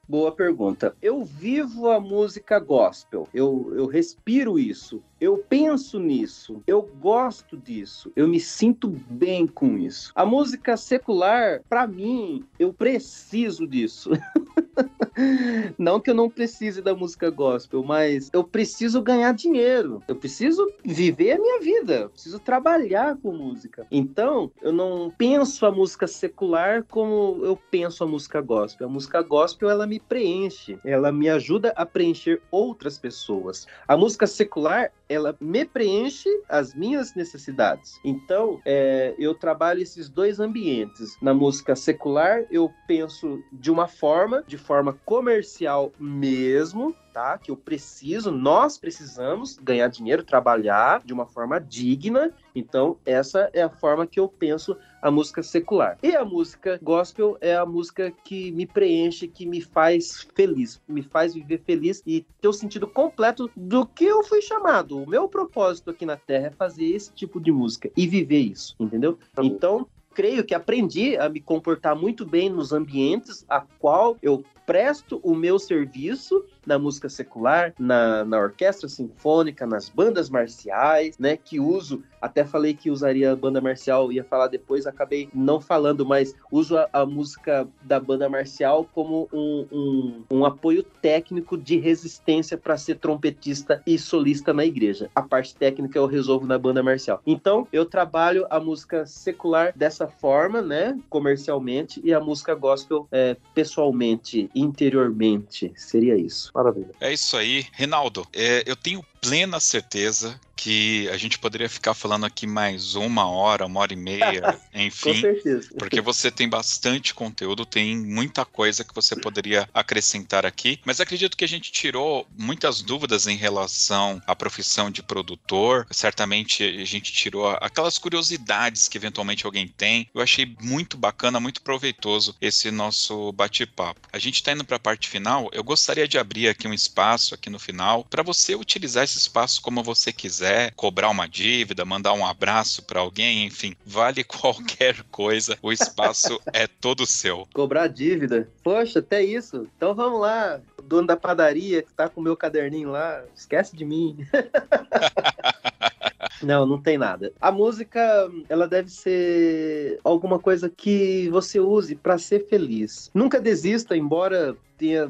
Boa pergunta. Eu vivo a música gospel, eu, eu respiro isso, eu penso nisso, eu gosto disso, eu me sinto bem com isso. A música secular, para mim, eu preciso disso. não que eu não precise da música gospel, mas eu preciso ganhar dinheiro. Eu preciso viver a minha vida. Eu preciso trabalhar com música. Então, eu não penso a música secular como eu penso a música gospel. A música gospel, ela me preenche. Ela me ajuda a preencher outras pessoas. A música secular, ela me preenche as minhas necessidades. Então, é, eu trabalho esses dois ambientes. Na música secular, eu penso de uma forma, de forma comercial mesmo, tá? Que eu preciso, nós precisamos ganhar dinheiro, trabalhar de uma forma digna. Então, essa é a forma que eu penso a música secular. E a música gospel é a música que me preenche, que me faz feliz, me faz viver feliz e ter o sentido completo do que eu fui chamado. O meu propósito aqui na Terra é fazer esse tipo de música e viver isso, entendeu? Tá então, creio que aprendi a me comportar muito bem nos ambientes a qual eu presto o meu serviço na música secular, na, na orquestra sinfônica, nas bandas marciais, né? Que uso, até falei que usaria a banda marcial, ia falar depois, acabei não falando, mas uso a, a música da banda marcial como um, um, um apoio técnico de resistência para ser trompetista e solista na igreja. A parte técnica eu resolvo na banda marcial. Então, eu trabalho a música secular dessa forma, né? Comercialmente, e a música gospel é, pessoalmente, interiormente. Seria isso. Maravilha. É isso aí. Reinaldo, é, eu tenho plena certeza que a gente poderia ficar falando aqui mais uma hora, uma hora e meia, enfim. Porque você tem bastante conteúdo, tem muita coisa que você poderia acrescentar aqui, mas acredito que a gente tirou muitas dúvidas em relação à profissão de produtor. Certamente a gente tirou aquelas curiosidades que eventualmente alguém tem. Eu achei muito bacana, muito proveitoso esse nosso bate-papo. A gente está indo para a parte final. Eu gostaria de abrir aqui um espaço aqui no final para você utilizar esse espaço como você quiser cobrar uma dívida, mandar um abraço para alguém, enfim, vale qualquer coisa, o espaço é todo seu. Cobrar dívida? Poxa, até isso. Então vamos lá, o dono da padaria que tá com o meu caderninho lá, esquece de mim. Não, não tem nada. A música, ela deve ser alguma coisa que você use para ser feliz. Nunca desista, embora tenha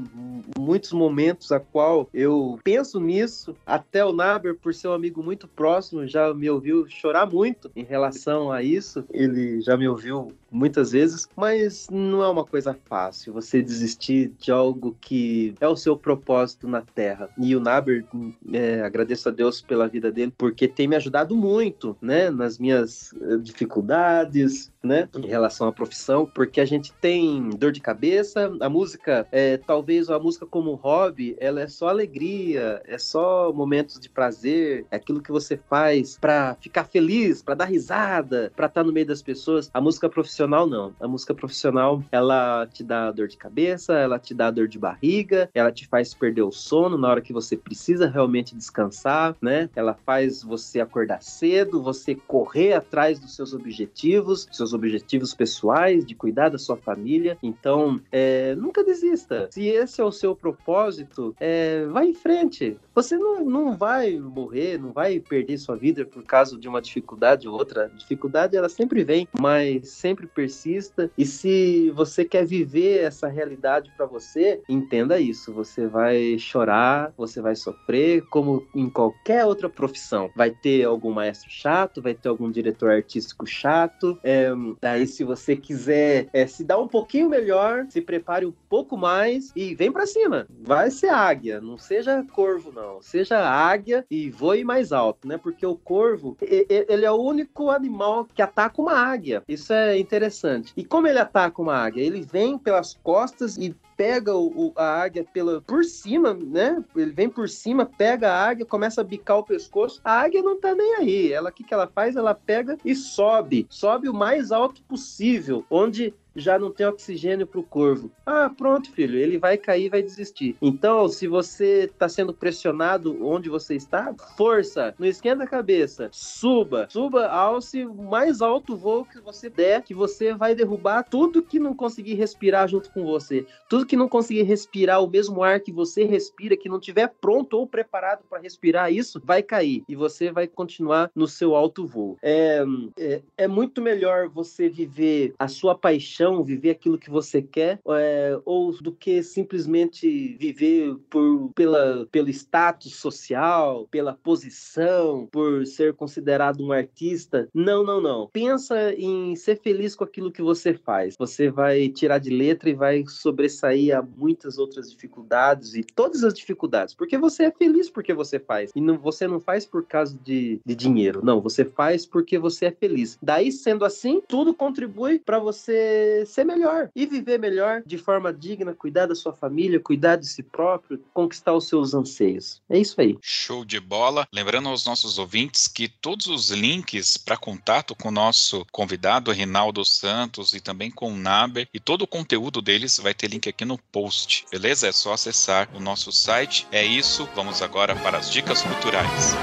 muitos momentos a qual eu penso nisso. Até o Naber, por ser um amigo muito próximo, já me ouviu chorar muito em relação a isso. Ele já me ouviu muitas vezes, mas não é uma coisa fácil você desistir de algo que é o seu propósito na Terra. E o Naber, é, agradeço a Deus pela vida dele, porque tem me ajudado muito, né, nas minhas eh, dificuldades, né, em relação à profissão, porque a gente tem dor de cabeça, a música, é, talvez a música como hobby, ela é só alegria, é só momentos de prazer, é aquilo que você faz para ficar feliz, para dar risada, para estar tá no meio das pessoas. A música profissional não. A música profissional, ela te dá dor de cabeça, ela te dá dor de barriga, ela te faz perder o sono na hora que você precisa realmente descansar, né? Ela faz você acordar cedo, você correr atrás dos seus objetivos, seus objetivos pessoais, de cuidar da sua família. Então, é, nunca desista. Se esse é o seu propósito, é, vai em frente. Você não, não vai morrer, não vai perder sua vida por causa de uma dificuldade ou outra. A dificuldade, ela sempre vem, mas sempre persista. E se você quer viver essa realidade para você, entenda isso. Você vai chorar, você vai sofrer, como em qualquer outra profissão. Vai ter algum maestro chato, vai ter algum diretor artístico chato, é, Daí, se você quiser é, se dar um pouquinho melhor, se prepare um pouco mais e vem para cima. Vai ser águia, não seja corvo, não. Seja águia e voe mais alto, né? Porque o corvo, ele é o único animal que ataca uma águia. Isso é interessante. E como ele ataca uma águia? Ele vem pelas costas e pega o, a águia pela, por cima, né? Ele vem por cima, pega a águia, começa a bicar o pescoço. A águia não tá nem aí. Ela, o que, que ela faz? Ela pega e sobe. Sobe o mais alto possível, onde já não tem oxigênio para o corvo. Ah, pronto, filho, ele vai cair, vai desistir. Então, se você está sendo pressionado onde você está, força, não esquenta a cabeça, suba, suba, alce o mais alto voo que você der, que você vai derrubar tudo que não conseguir respirar junto com você, tudo que não conseguir respirar o mesmo ar que você respira, que não tiver pronto ou preparado para respirar isso, vai cair e você vai continuar no seu alto voo. É, é, é muito melhor você viver a sua paixão paixão, viver aquilo que você quer, é, ou do que simplesmente viver por, pela, pelo status social, pela posição, por ser considerado um artista. Não, não, não. Pensa em ser feliz com aquilo que você faz. Você vai tirar de letra e vai sobressair a muitas outras dificuldades e todas as dificuldades, porque você é feliz porque você faz. E não, você não faz por causa de, de dinheiro, não, você faz porque você é feliz. Daí, sendo assim, tudo contribui para você ser melhor e viver melhor de forma digna, cuidar da sua família, cuidar de si próprio, conquistar os seus anseios. É isso aí. Show de bola. Lembrando aos nossos ouvintes que todos os links para contato com o nosso convidado, Rinaldo Santos, e também com o Naber, e todo o conteúdo deles vai ter link aqui no post, beleza? É só acessar o nosso site. É isso, vamos agora para as dicas culturais.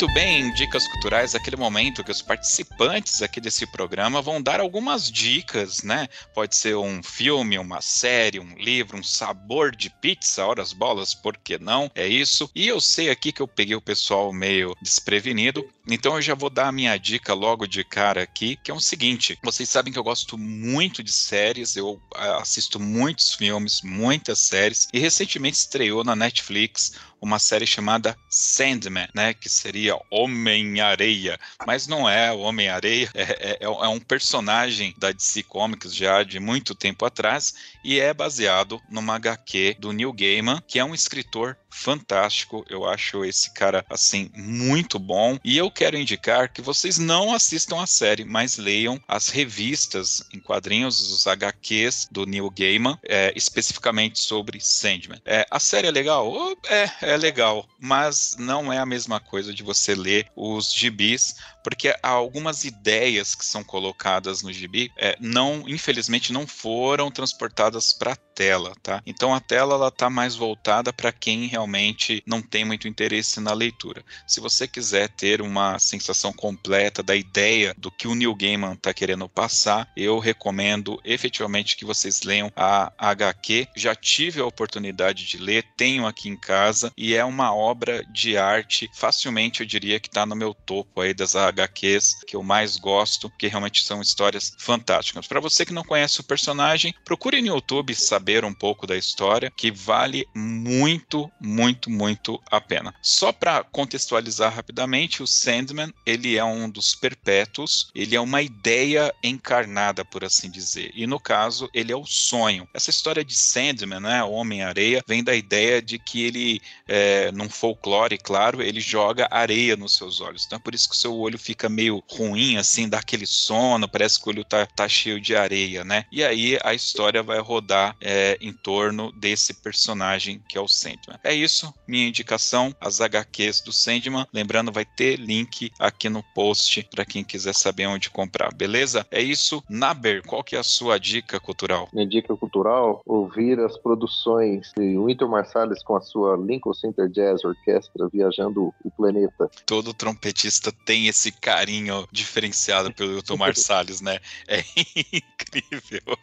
Muito bem, dicas culturais, aquele momento que os participantes aqui desse programa vão dar algumas dicas, né? Pode ser um filme, uma série, um livro, um sabor de pizza, horas bolas, por que não? É isso. E eu sei aqui que eu peguei o pessoal meio desprevenido, então eu já vou dar a minha dica logo de cara aqui, que é o seguinte: vocês sabem que eu gosto muito de séries, eu ah, assisto muitos filmes, muitas séries, e recentemente estreou na Netflix uma série chamada Sandman, né, que seria Homem-Areia, mas não é o Homem-Areia, é, é, é, um personagem da DC Comics já de muito tempo atrás e é baseado numa HQ do Neil Gaiman, que é um escritor fantástico. Eu acho esse cara assim muito bom e eu quero indicar que vocês não assistam a série, mas leiam as revistas em quadrinhos, os HQs do Neil Gaiman, é, especificamente sobre Sandman. É, a série é legal? É, é legal, mas não é a mesma coisa de você ler os gibis, porque algumas ideias que são colocadas no gibi é, não, infelizmente, não foram transportadas para a tela, tá? Então a tela ela tá mais voltada para quem realmente não tem muito interesse na leitura. Se você quiser ter uma sensação completa da ideia do que o Neil Gaiman está querendo passar, eu recomendo efetivamente que vocês leiam a HQ. Já tive a oportunidade de ler, tenho aqui em casa e é uma obra de arte, facilmente eu diria que está no meu topo aí das HQs que eu mais gosto, que realmente são histórias fantásticas. Para você que não conhece o personagem, procure no YouTube saber um pouco da história, que vale muito, muito, muito a pena. Só para contextualizar rapidamente, o Sandman, ele é um dos perpétuos, ele é uma ideia encarnada, por assim dizer. E no caso, ele é o sonho. Essa história de Sandman, né, Homem-Areia, vem da ideia de que ele, é, num folclore, claro, ele joga areia nos seus olhos. Então é por isso que o seu olho fica meio ruim, assim, dá aquele sono, parece que o olho tá, tá cheio de areia, né? E aí a história vai rodar é, em torno desse personagem que é o Sandman. É isso, minha indicação, as HQs do Sandman. Lembrando, vai ter link aqui no post para quem quiser saber onde comprar, beleza? É isso. Naber, qual que é a sua dica cultural? Minha dica cultural, ouvir as produções de Winter Marsalis com a sua Lincoln Center Jazz Orquestra viajando o planeta. Todo trompetista tem esse carinho diferenciado pelo Wilton Marsalis, né? É incrível.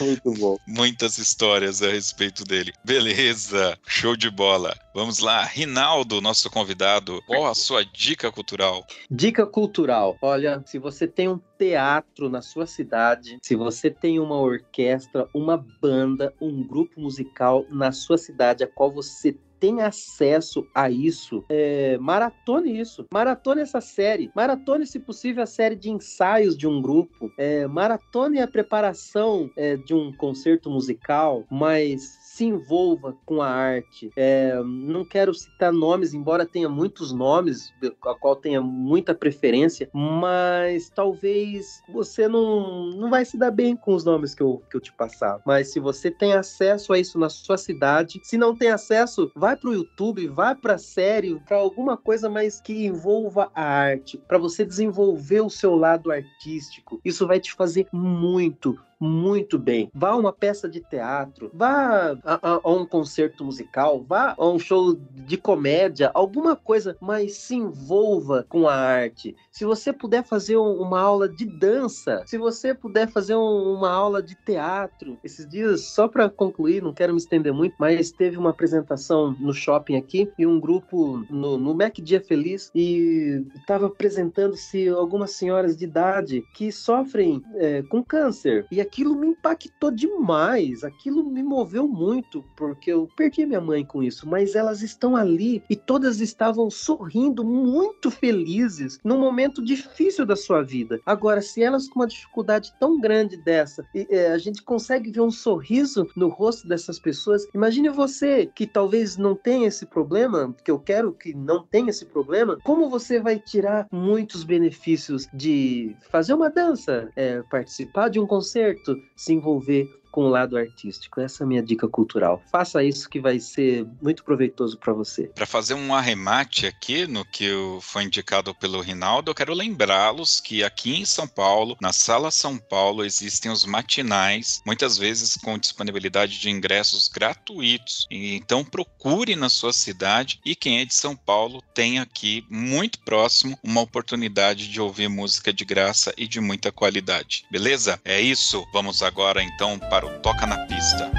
Muito bom. Muitas histórias a respeito dele. Beleza, show de bola. Vamos lá, Rinaldo, nosso convidado. Qual a sua dica cultural? Dica cultural. Olha, se você tem um teatro na sua cidade, se você tem uma orquestra, uma banda, um grupo musical na sua cidade a qual você tem acesso a isso, é, maratone isso. Maratone essa série. Maratone, se possível, a série de ensaios de um grupo. É, maratone a preparação é, de um concerto musical, mas se envolva com a arte. É, não quero citar nomes, embora tenha muitos nomes, a qual tenha muita preferência, mas talvez você não, não vai se dar bem com os nomes que eu, que eu te passar. Mas se você tem acesso a isso na sua cidade, se não tem acesso, vai para o YouTube, vai para série, para alguma coisa mais que envolva a arte, para você desenvolver o seu lado artístico. Isso vai te fazer muito, muito bem. Vá a uma peça de teatro, vá a, a, a, um concerto musical, vá a um show de comédia, alguma coisa, mas se envolva com a arte. Se você puder fazer um, uma aula de dança, se você puder fazer um, uma aula de teatro, esses dias, só para concluir, não quero me estender muito, mas teve uma apresentação no shopping aqui e um grupo no, no Mac Dia Feliz e estava apresentando-se algumas senhoras de idade que sofrem é, com câncer. E aquilo me impactou demais, aquilo me moveu muito, porque eu perdi minha mãe com isso, mas elas estão ali e todas estavam sorrindo, muito felizes, num momento difícil da sua vida. Agora, se elas com uma dificuldade tão grande dessa, e, é, a gente consegue ver um sorriso no rosto dessas pessoas, imagine você que talvez não tenha esse problema, que eu quero que não tenha esse problema, como você vai tirar muitos benefícios de fazer uma dança, é, participar de um concerto, se envolver com o lado artístico. Essa é a minha dica cultural. Faça isso que vai ser muito proveitoso para você. Para fazer um arremate aqui no que foi indicado pelo Rinaldo, eu quero lembrá-los que aqui em São Paulo, na Sala São Paulo, existem os matinais, muitas vezes com disponibilidade de ingressos gratuitos. Então procure na sua cidade e quem é de São Paulo tem aqui muito próximo uma oportunidade de ouvir música de graça e de muita qualidade. Beleza? É isso. Vamos agora então para Toca na Pista.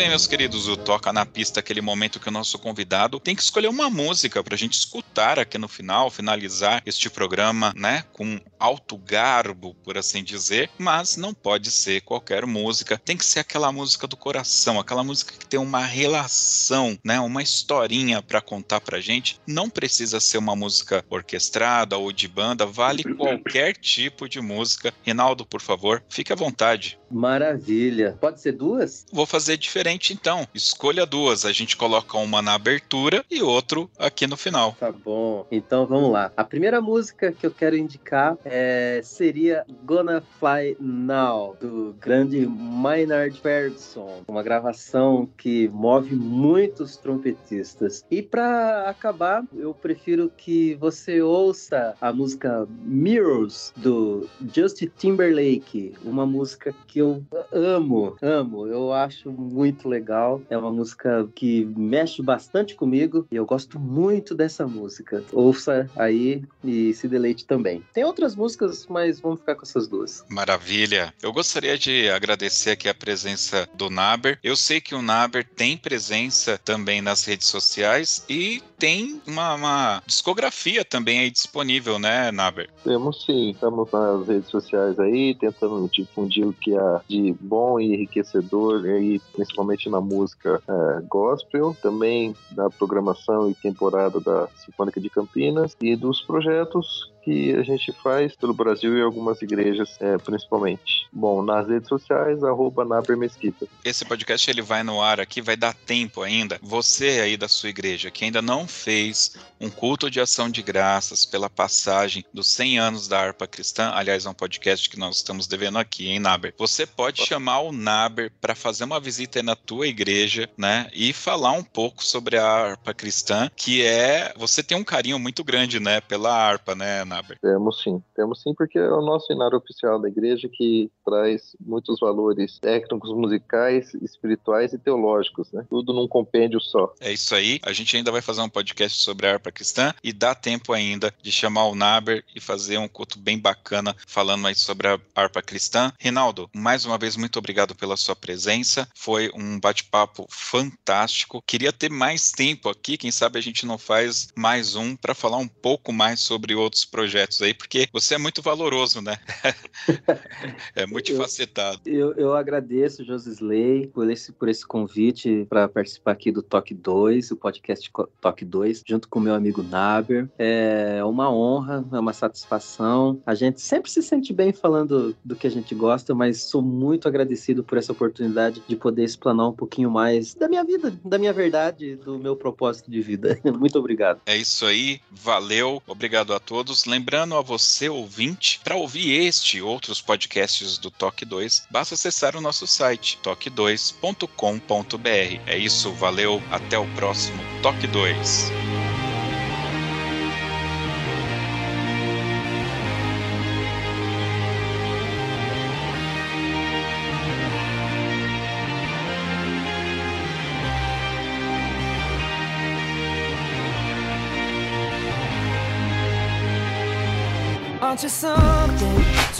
Bem, meus queridos, o Toca na Pista, aquele momento que o nosso convidado tem que escolher uma música para a gente escutar aqui no final, finalizar este programa, né, com alto garbo, por assim dizer, mas não pode ser qualquer música, tem que ser aquela música do coração, aquela música que tem uma relação, né, uma historinha para contar pra gente. Não precisa ser uma música orquestrada ou de banda, vale qualquer tipo de música. Rinaldo, por favor, fique à vontade. Maravilha. Pode ser duas? Vou fazer diferente então. Escolha duas. A gente coloca uma na abertura e outro aqui no final. Tá bom. Então vamos lá. A primeira música que eu quero indicar é, seria Gonna Fly Now, do grande Maynard Ferguson. Uma gravação que move muitos trompetistas. E para acabar, eu prefiro que você ouça a música Mirrors, do Justin Timberlake. Uma música que eu amo, amo. Eu acho muito legal. É uma música que mexe bastante comigo e eu gosto muito dessa música. Ouça aí e se deleite também. Tem outras músicas, mas vamos ficar com essas duas. Maravilha. Eu gostaria de agradecer aqui a presença do Naber. Eu sei que o Naber tem presença também nas redes sociais e tem uma, uma discografia também aí disponível, né, Naber? Temos sim. Estamos nas redes sociais aí, tentando difundir o que de bom e enriquecedor aí, principalmente na música é, gospel, também da programação e temporada da Sinfônica de Campinas e dos projetos que a gente faz pelo Brasil e algumas igrejas, é, principalmente. Bom, nas redes sociais, arroba Naber Mesquita. Esse podcast ele vai no ar aqui, vai dar tempo ainda. Você aí da sua igreja que ainda não fez um culto de ação de graças pela passagem dos 100 anos da harpa cristã, aliás, é um podcast que nós estamos devendo aqui, hein, Naber? Você pode chamar o Naber para fazer uma visita na tua igreja, né, e falar um pouco sobre a harpa cristã, que é, você tem um carinho muito grande, né, pela harpa, né, Naber? Temos sim, temos sim, porque é o nosso inário oficial da igreja que traz muitos valores técnicos, musicais, espirituais e teológicos, né? Tudo num compêndio só. É isso aí. A gente ainda vai fazer um podcast sobre a harpa cristã e dá tempo ainda de chamar o Naber e fazer um culto bem bacana falando aí sobre a harpa cristã. Rinaldo, mais uma vez muito obrigado pela sua presença. Foi um bate-papo fantástico. Queria ter mais tempo aqui, quem sabe a gente não faz mais um para falar um pouco mais sobre outros projetos aí, porque você é muito valoroso, né? é multifacetado. Eu, eu, eu agradeço, Josisley, por esse, por esse convite para participar aqui do Toque 2, o podcast Toque 2, junto com o meu amigo Naber. É uma honra, é uma satisfação. A gente sempre se sente bem falando do que a gente gosta, mas sou muito agradecido por essa oportunidade de poder explanar um pouquinho mais da minha vida, da minha verdade, do meu propósito de vida. Muito obrigado. É isso aí, valeu, obrigado a todos. Lembrando a você, ouvinte, para ouvir este e outros podcasts do Toque 2, basta acessar o nosso site toque2.com.br. É isso, valeu, até o próximo Toque 2.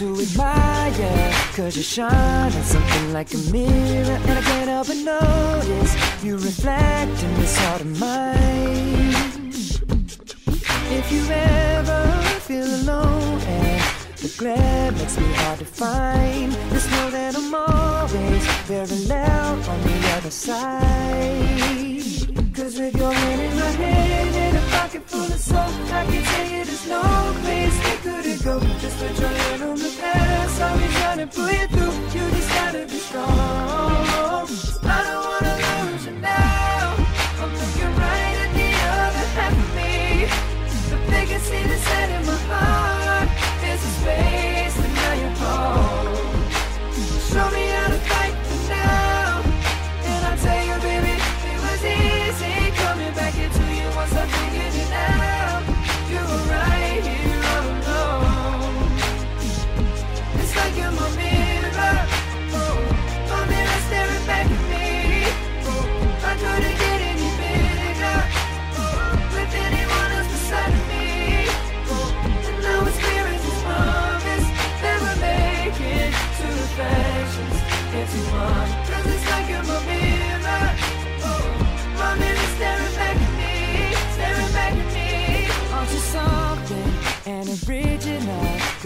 To admire? Cause you shine on something like a mirror And I can't help but notice You reflect in this heart of mine If you ever feel alone and the glare makes me hard to find Just know that I'm always very loud on the other side Cause with your hand in my hand and a pocket full of soap I can tell you there's no place pull you through You just gotta be strong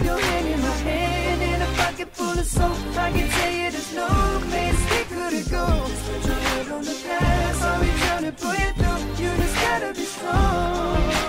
with your hand in my hand in a pocket full of soap. I can tell you there's no place we could go. Put your head on the past, I'll be trying to pull you through. You just gotta be strong.